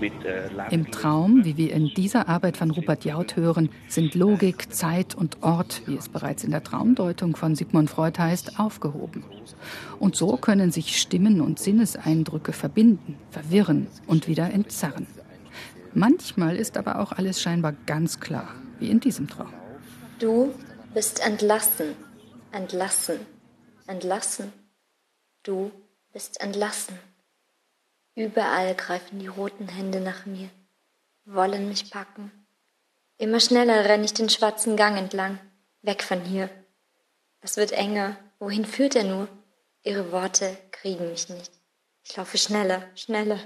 Mit äh, Im Traum, wie wir in dieser Arbeit von Rupert Jaut hören, sind Logik, Zeit und Ort, wie es bereits in der Traumdeutung von Sigmund Freud heißt, aufgehoben. Und so können sich Stimmen und Sinneseindrücke verbinden, verwirren und wieder entzerren. Manchmal ist aber auch alles scheinbar ganz klar, wie in diesem Traum. Du bist entlassen, entlassen, entlassen. Du bist entlassen. Überall greifen die roten Hände nach mir, wollen mich packen. Immer schneller renne ich den schwarzen Gang entlang, weg von hier. Es wird enger. Wohin führt er nur? Ihre Worte kriegen mich nicht. Ich laufe schneller, schneller.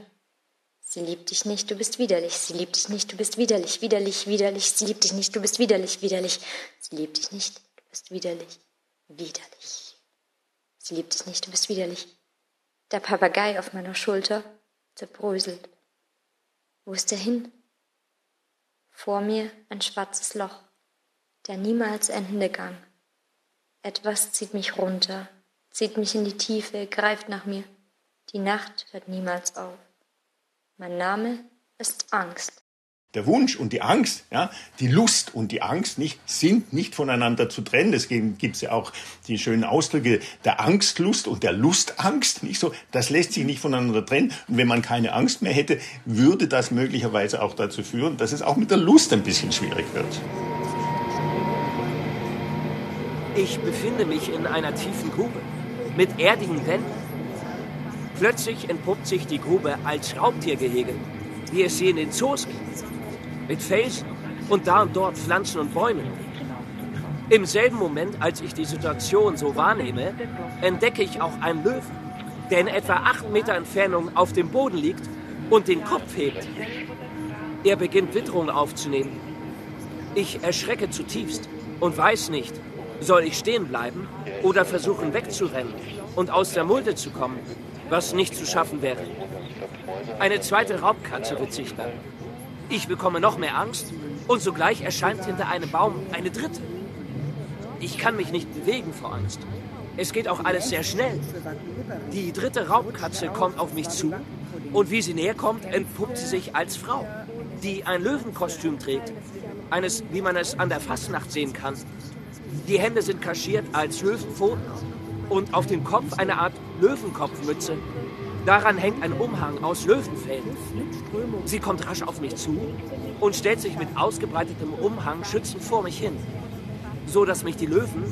Sie liebt dich nicht, du bist widerlich. Sie liebt dich nicht, du bist widerlich, widerlich, widerlich. Sie liebt dich nicht, du bist widerlich, widerlich. Sie liebt dich nicht, du bist widerlich, widerlich. Sie liebt dich nicht, du bist widerlich. Der Papagei auf meiner Schulter zerbröselt. Wo ist er hin? Vor mir ein schwarzes Loch, der niemals endende Gang. Etwas zieht mich runter, zieht mich in die Tiefe, greift nach mir. Die Nacht hört niemals auf. Mein Name ist Angst. Der Wunsch und die Angst, ja, die Lust und die Angst nicht, sind nicht voneinander zu trennen. Deswegen gibt es ja auch die schönen Ausdrücke der Angstlust und der Lustangst. Nicht so, das lässt sich nicht voneinander trennen. Und wenn man keine Angst mehr hätte, würde das möglicherweise auch dazu führen, dass es auch mit der Lust ein bisschen schwierig wird. Ich befinde mich in einer tiefen Grube mit erdigen Wänden. Plötzlich entpuppt sich die Grube als Raubtiergehege, wie es sie in den Zoos gibt. Mit Felsen und da und dort Pflanzen und Bäumen. Im selben Moment, als ich die Situation so wahrnehme, entdecke ich auch einen Löwen, der in etwa acht Meter Entfernung auf dem Boden liegt und den Kopf hebt. Er beginnt Witterung aufzunehmen. Ich erschrecke zutiefst und weiß nicht, soll ich stehen bleiben oder versuchen wegzurennen und aus der Mulde zu kommen, was nicht zu schaffen wäre. Eine zweite Raubkatze wird sichtbar. Ich bekomme noch mehr Angst und sogleich erscheint hinter einem Baum eine dritte. Ich kann mich nicht bewegen vor Angst. Es geht auch alles sehr schnell. Die dritte Raubkatze kommt auf mich zu und wie sie näher kommt, entpuppt sie sich als Frau, die ein Löwenkostüm trägt. Eines, wie man es an der Fastnacht sehen kann. Die Hände sind kaschiert als Löwenpfoten und auf dem Kopf eine Art Löwenkopfmütze. Daran hängt ein Umhang aus Löwenfällen. Sie kommt rasch auf mich zu und stellt sich mit ausgebreitetem Umhang schützend vor mich hin, so dass mich die Löwen,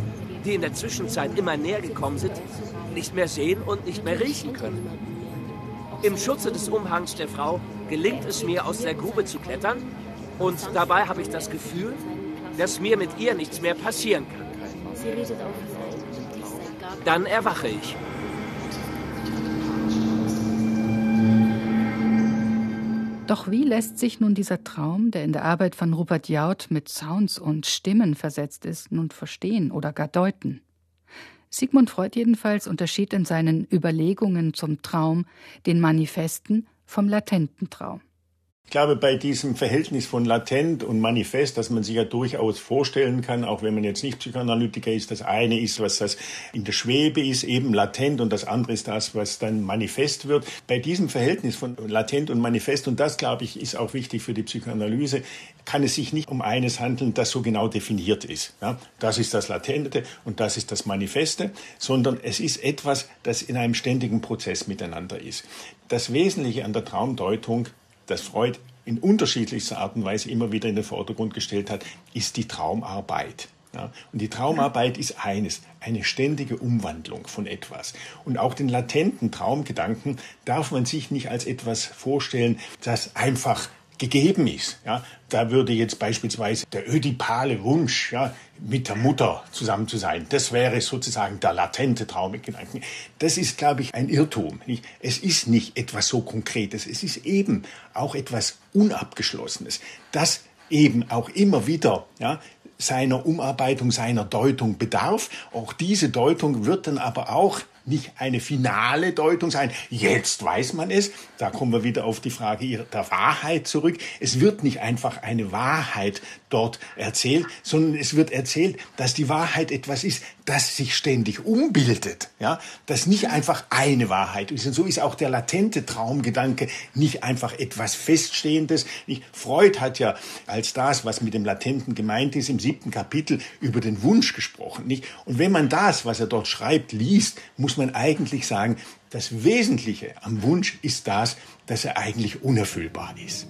die in der Zwischenzeit immer näher gekommen sind, nicht mehr sehen und nicht mehr riechen können. Im Schutze des Umhangs der Frau gelingt es mir, aus der Grube zu klettern und dabei habe ich das Gefühl, dass mir mit ihr nichts mehr passieren kann. Dann erwache ich. Doch wie lässt sich nun dieser Traum, der in der Arbeit von Rupert Jaut mit Sounds und Stimmen versetzt ist, nun verstehen oder gar deuten? Sigmund Freud jedenfalls unterschied in seinen Überlegungen zum Traum den manifesten vom latenten Traum. Ich glaube, bei diesem Verhältnis von latent und manifest, dass man sich ja durchaus vorstellen kann, auch wenn man jetzt nicht Psychoanalytiker ist, das eine ist, was das in der Schwebe ist, eben latent, und das andere ist das, was dann manifest wird. Bei diesem Verhältnis von latent und manifest, und das, glaube ich, ist auch wichtig für die Psychoanalyse, kann es sich nicht um eines handeln, das so genau definiert ist. Ja, das ist das Latente und das ist das Manifeste, sondern es ist etwas, das in einem ständigen Prozess miteinander ist. Das Wesentliche an der Traumdeutung das Freud in unterschiedlichster Art und Weise immer wieder in den Vordergrund gestellt hat, ist die Traumarbeit. Ja, und die Traumarbeit ist eines, eine ständige Umwandlung von etwas. Und auch den latenten Traumgedanken darf man sich nicht als etwas vorstellen, das einfach gegeben ist. Ja, da würde jetzt beispielsweise der ödipale Wunsch, ja, mit der Mutter zusammen zu sein, das wäre sozusagen der latente Traum mit Gedanken. Das ist, glaube ich, ein Irrtum. Es ist nicht etwas so Konkretes. Es ist eben auch etwas Unabgeschlossenes, das eben auch immer wieder ja, seiner Umarbeitung, seiner Deutung bedarf. Auch diese Deutung wird dann aber auch nicht eine finale Deutung sein. Jetzt weiß man es. Da kommen wir wieder auf die Frage der Wahrheit zurück. Es wird nicht einfach eine Wahrheit dort erzählt, sondern es wird erzählt, dass die Wahrheit etwas ist, das sich ständig umbildet, ja, das nicht einfach eine Wahrheit ist. Und so ist auch der latente Traumgedanke nicht einfach etwas Feststehendes. Freud hat ja als das, was mit dem Latenten gemeint ist, im siebten Kapitel über den Wunsch gesprochen. Nicht? Und wenn man das, was er dort schreibt, liest, muss man eigentlich sagen, das Wesentliche am Wunsch ist das, dass er eigentlich unerfüllbar ist.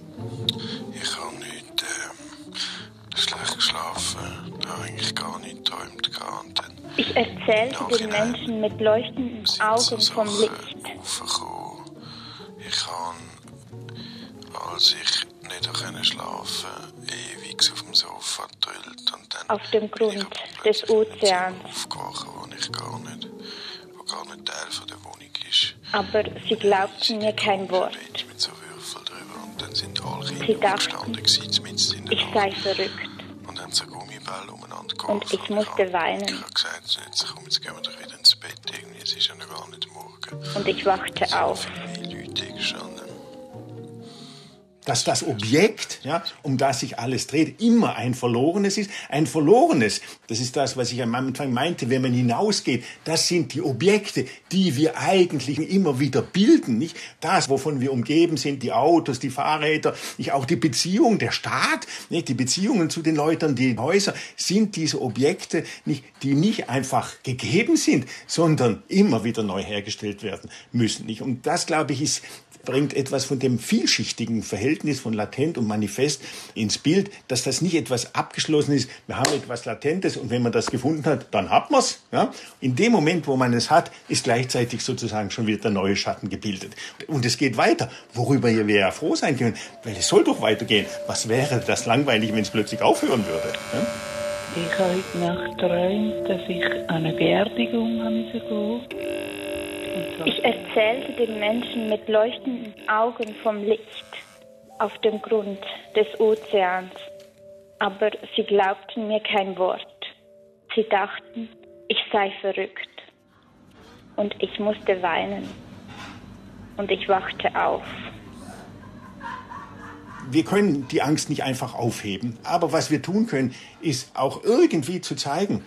Ich habe nicht äh, schlecht geschlafen, habe eigentlich gar nicht geträumt. Gehabt. Ich erzählte den Menschen mit leuchtenden Augen vom Licht. Ich habe, als ich nicht schlafen konnte, ewig auf dem Sofa gedrillt und dann auf dem Grund des Ozeans. Aufgewacht, wo ich gar nicht, wo gar nicht Teil von der Wohnung ist. Aber sie glaubten mir kein Wort. Dann sind alle Kinder aufgestanden, gewesen, in der ich sei verrückt. Und haben so Gummibälle umeinander geworfen. Und ich musste weinen. Ich habe gesagt, jetzt, komm, jetzt gehen wir doch wieder ins Bett. Irgendwie, es ist ja noch gar nicht morgen. Und ich wachte auf. Leute gestanden. Dass das Objekt, ja, um das sich alles dreht, immer ein verlorenes ist. Ein verlorenes, das ist das, was ich am Anfang meinte, wenn man hinausgeht, das sind die Objekte, die wir eigentlich immer wieder bilden, nicht? Das, wovon wir umgeben sind, die Autos, die Fahrräder, nicht auch die Beziehung, der Staat, nicht? Die Beziehungen zu den Leuten, die Häuser, sind diese Objekte, nicht, die nicht einfach gegeben sind, sondern immer wieder neu hergestellt werden müssen, nicht? Und das, glaube ich, ist bringt etwas von dem vielschichtigen Verhältnis von latent und manifest ins Bild, dass das nicht etwas abgeschlossen ist. Wir haben etwas Latentes und wenn man das gefunden hat, dann hat man es. Ja? In dem Moment, wo man es hat, ist gleichzeitig sozusagen schon wieder der neue Schatten gebildet. Und es geht weiter, worüber wir ja froh sein können, weil es soll doch weitergehen. Was wäre das langweilig, wenn es plötzlich aufhören würde? Ja? Ich habe heute Nacht geträumt, dass ich an eine Beerdigung gehen musste. Ich erzählte den Menschen mit leuchtenden Augen vom Licht auf dem Grund des Ozeans, aber sie glaubten mir kein Wort. Sie dachten, ich sei verrückt. Und ich musste weinen. Und ich wachte auf. Wir können die Angst nicht einfach aufheben, aber was wir tun können, ist auch irgendwie zu zeigen,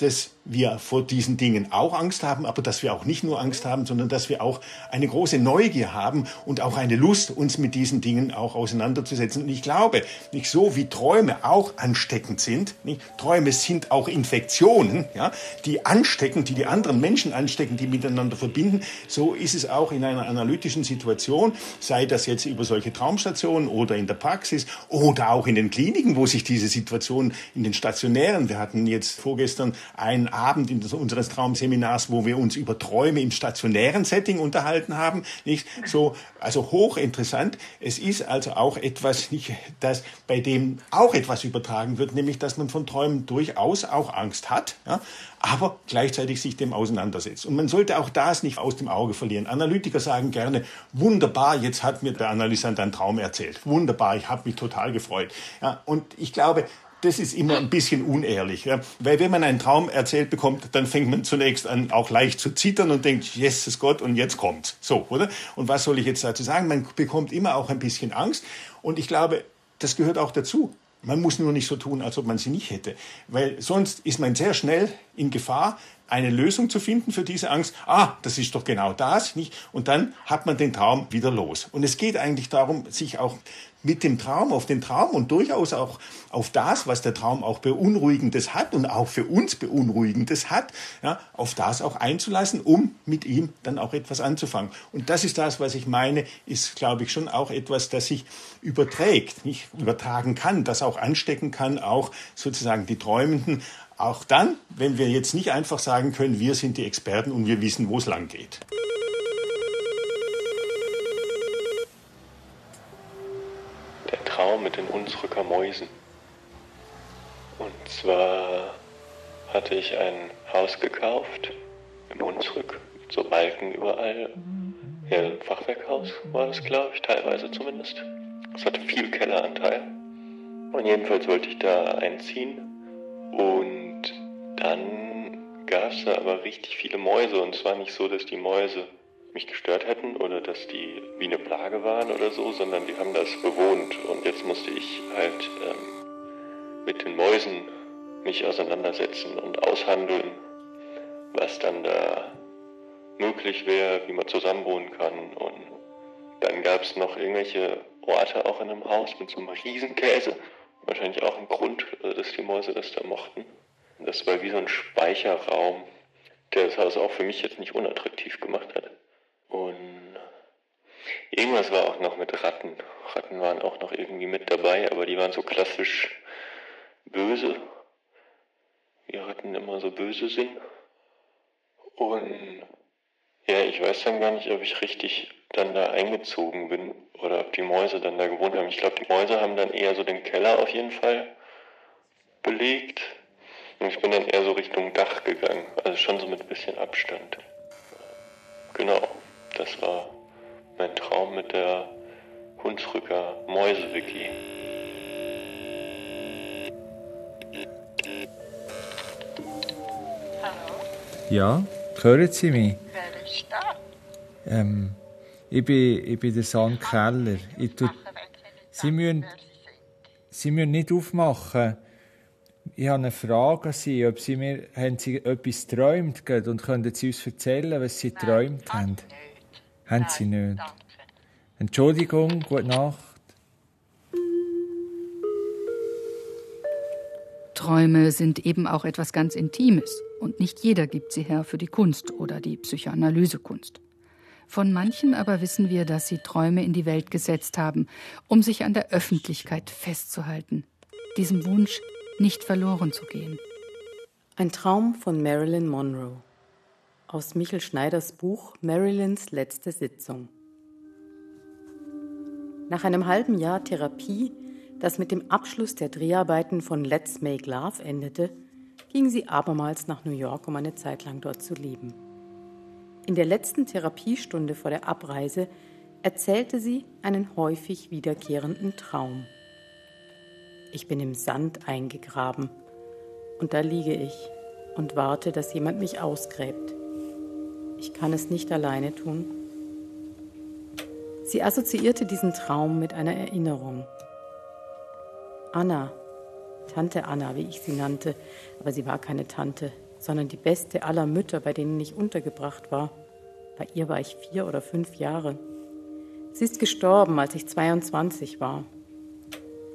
dass wir vor diesen Dingen auch Angst haben, aber dass wir auch nicht nur Angst haben, sondern dass wir auch eine große Neugier haben und auch eine Lust, uns mit diesen Dingen auch auseinanderzusetzen. Und ich glaube, nicht so wie Träume auch ansteckend sind, nicht? Träume sind auch Infektionen, ja, die anstecken, die die anderen Menschen anstecken, die miteinander verbinden. So ist es auch in einer analytischen Situation, sei das jetzt über solche Traumstationen oder in der Praxis oder auch in den Kliniken, wo sich diese Situation in den stationären, wir hatten jetzt vorgestern einen Abend in unseres Traumseminars, wo wir uns über Träume im stationären Setting unterhalten haben. Nicht so, also hochinteressant. Es ist also auch etwas, nicht, das bei dem auch etwas übertragen wird, nämlich, dass man von Träumen durchaus auch Angst hat, ja, aber gleichzeitig sich dem auseinandersetzt. Und man sollte auch das nicht aus dem Auge verlieren. Analytiker sagen gerne, wunderbar, jetzt hat mir der Analysant einen Traum erzählt. Wunderbar, ich habe mich total gefreut. Ja, und ich glaube, das ist immer ein bisschen unehrlich. Ja? Weil wenn man einen Traum erzählt bekommt, dann fängt man zunächst an, auch leicht zu zittern und denkt, Jesus Gott, und jetzt kommt's. So, oder? Und was soll ich jetzt dazu sagen? Man bekommt immer auch ein bisschen Angst. Und ich glaube, das gehört auch dazu. Man muss nur nicht so tun, als ob man sie nicht hätte. Weil sonst ist man sehr schnell in Gefahr, eine Lösung zu finden für diese Angst. Ah, das ist doch genau das, nicht? Und dann hat man den Traum wieder los. Und es geht eigentlich darum, sich auch mit dem Traum auf den Traum und durchaus auch auf das, was der Traum auch Beunruhigendes hat und auch für uns Beunruhigendes hat, ja, auf das auch einzulassen, um mit ihm dann auch etwas anzufangen. Und das ist das, was ich meine, ist, glaube ich, schon auch etwas, das sich überträgt, nicht übertragen kann, das auch anstecken kann, auch sozusagen die Träumenden, auch dann, wenn wir jetzt nicht einfach sagen können, wir sind die Experten und wir wissen, wo es lang geht. Traum mit den Hunsrücker Mäusen. Und zwar hatte ich ein Haus gekauft im Hunsrück, so Balken überall. Ja, Fachwerkhaus war das, glaube ich, teilweise zumindest. Es hatte viel Kelleranteil. Und jedenfalls wollte ich da einziehen. Und dann gab es da aber richtig viele Mäuse. Und es war nicht so, dass die Mäuse mich gestört hätten oder dass die wie eine Plage waren oder so, sondern die haben das bewohnt. Und jetzt musste ich halt ähm, mit den Mäusen mich auseinandersetzen und aushandeln, dann da möglich wäre, wie man zusammenwohnen kann. Und dann gab es noch irgendwelche Orte auch in einem Haus mit so einem Riesenkäse. Wahrscheinlich auch ein Grund, äh, dass die Mäuse das da mochten. Das war wie so ein Speicherraum, der das Haus auch für mich jetzt nicht unattraktiv gemacht hat. Und irgendwas war auch noch mit Ratten. Ratten waren auch noch irgendwie mit dabei, aber die waren so klassisch böse. Wie Ratten immer so böse sind. Und ja, ich weiß dann gar nicht, ob ich richtig dann da eingezogen bin oder ob die Mäuse dann da gewohnt haben. Ich glaube, die Mäuse haben dann eher so den Keller auf jeden Fall belegt. Und ich bin dann eher so Richtung Dach gegangen, also schon so mit bisschen Abstand. Genau, das war mein Traum mit der Hunsrücker Mäuse-Wiki. Ja, hören Sie mich? Wer ist da? Ähm, ich bin, ich bin der San Keller. Ich tu, Sie, müssen, Sie müssen nicht aufmachen. Ich habe eine Frage an Sie, ob Sie mir, haben Sie etwas geträumt und können Sie uns erzählen, was Sie geträumt haben? Haben Sie nicht? Entschuldigung, gute Nacht. Träume sind eben auch etwas ganz Intimes und nicht jeder gibt sie her für die Kunst oder die Psychoanalysekunst. Von manchen aber wissen wir, dass sie Träume in die Welt gesetzt haben, um sich an der Öffentlichkeit festzuhalten, diesem Wunsch nicht verloren zu gehen. Ein Traum von Marilyn Monroe aus Michel Schneiders Buch Marilyns letzte Sitzung. Nach einem halben Jahr Therapie das mit dem Abschluss der Dreharbeiten von Let's Make Love endete, ging sie abermals nach New York, um eine Zeit lang dort zu leben. In der letzten Therapiestunde vor der Abreise erzählte sie einen häufig wiederkehrenden Traum. Ich bin im Sand eingegraben und da liege ich und warte, dass jemand mich ausgräbt. Ich kann es nicht alleine tun. Sie assoziierte diesen Traum mit einer Erinnerung, Anna, Tante Anna, wie ich sie nannte, aber sie war keine Tante, sondern die beste aller Mütter, bei denen ich untergebracht war. Bei ihr war ich vier oder fünf Jahre. Sie ist gestorben, als ich 22 war.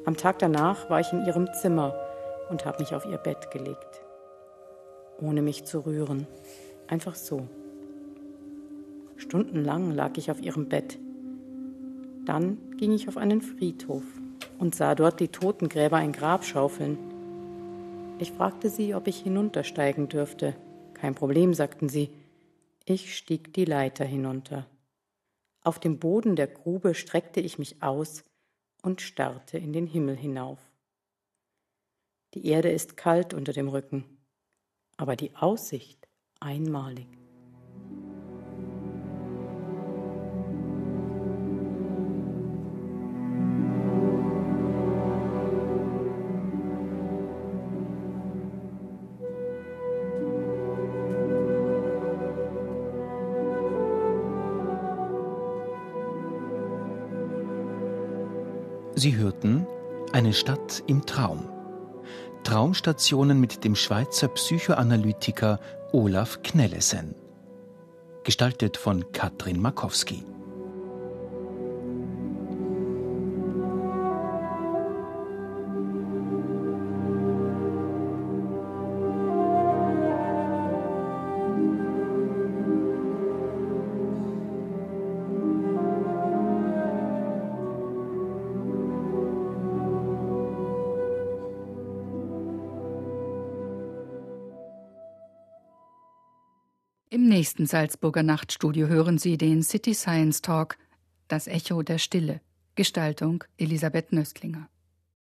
Am Tag danach war ich in ihrem Zimmer und habe mich auf ihr Bett gelegt. Ohne mich zu rühren. Einfach so. Stundenlang lag ich auf ihrem Bett. Dann ging ich auf einen Friedhof und sah dort die Totengräber ein Grab schaufeln. Ich fragte sie, ob ich hinuntersteigen dürfte. Kein Problem, sagten sie. Ich stieg die Leiter hinunter. Auf dem Boden der Grube streckte ich mich aus und starrte in den Himmel hinauf. Die Erde ist kalt unter dem Rücken, aber die Aussicht einmalig. Sie hörten Eine Stadt im Traum. Traumstationen mit dem Schweizer Psychoanalytiker Olaf Knellesen. Gestaltet von Katrin Makowski. Salzburger Nachtstudio hören Sie den City Science Talk Das Echo der Stille. Gestaltung Elisabeth Nöstlinger.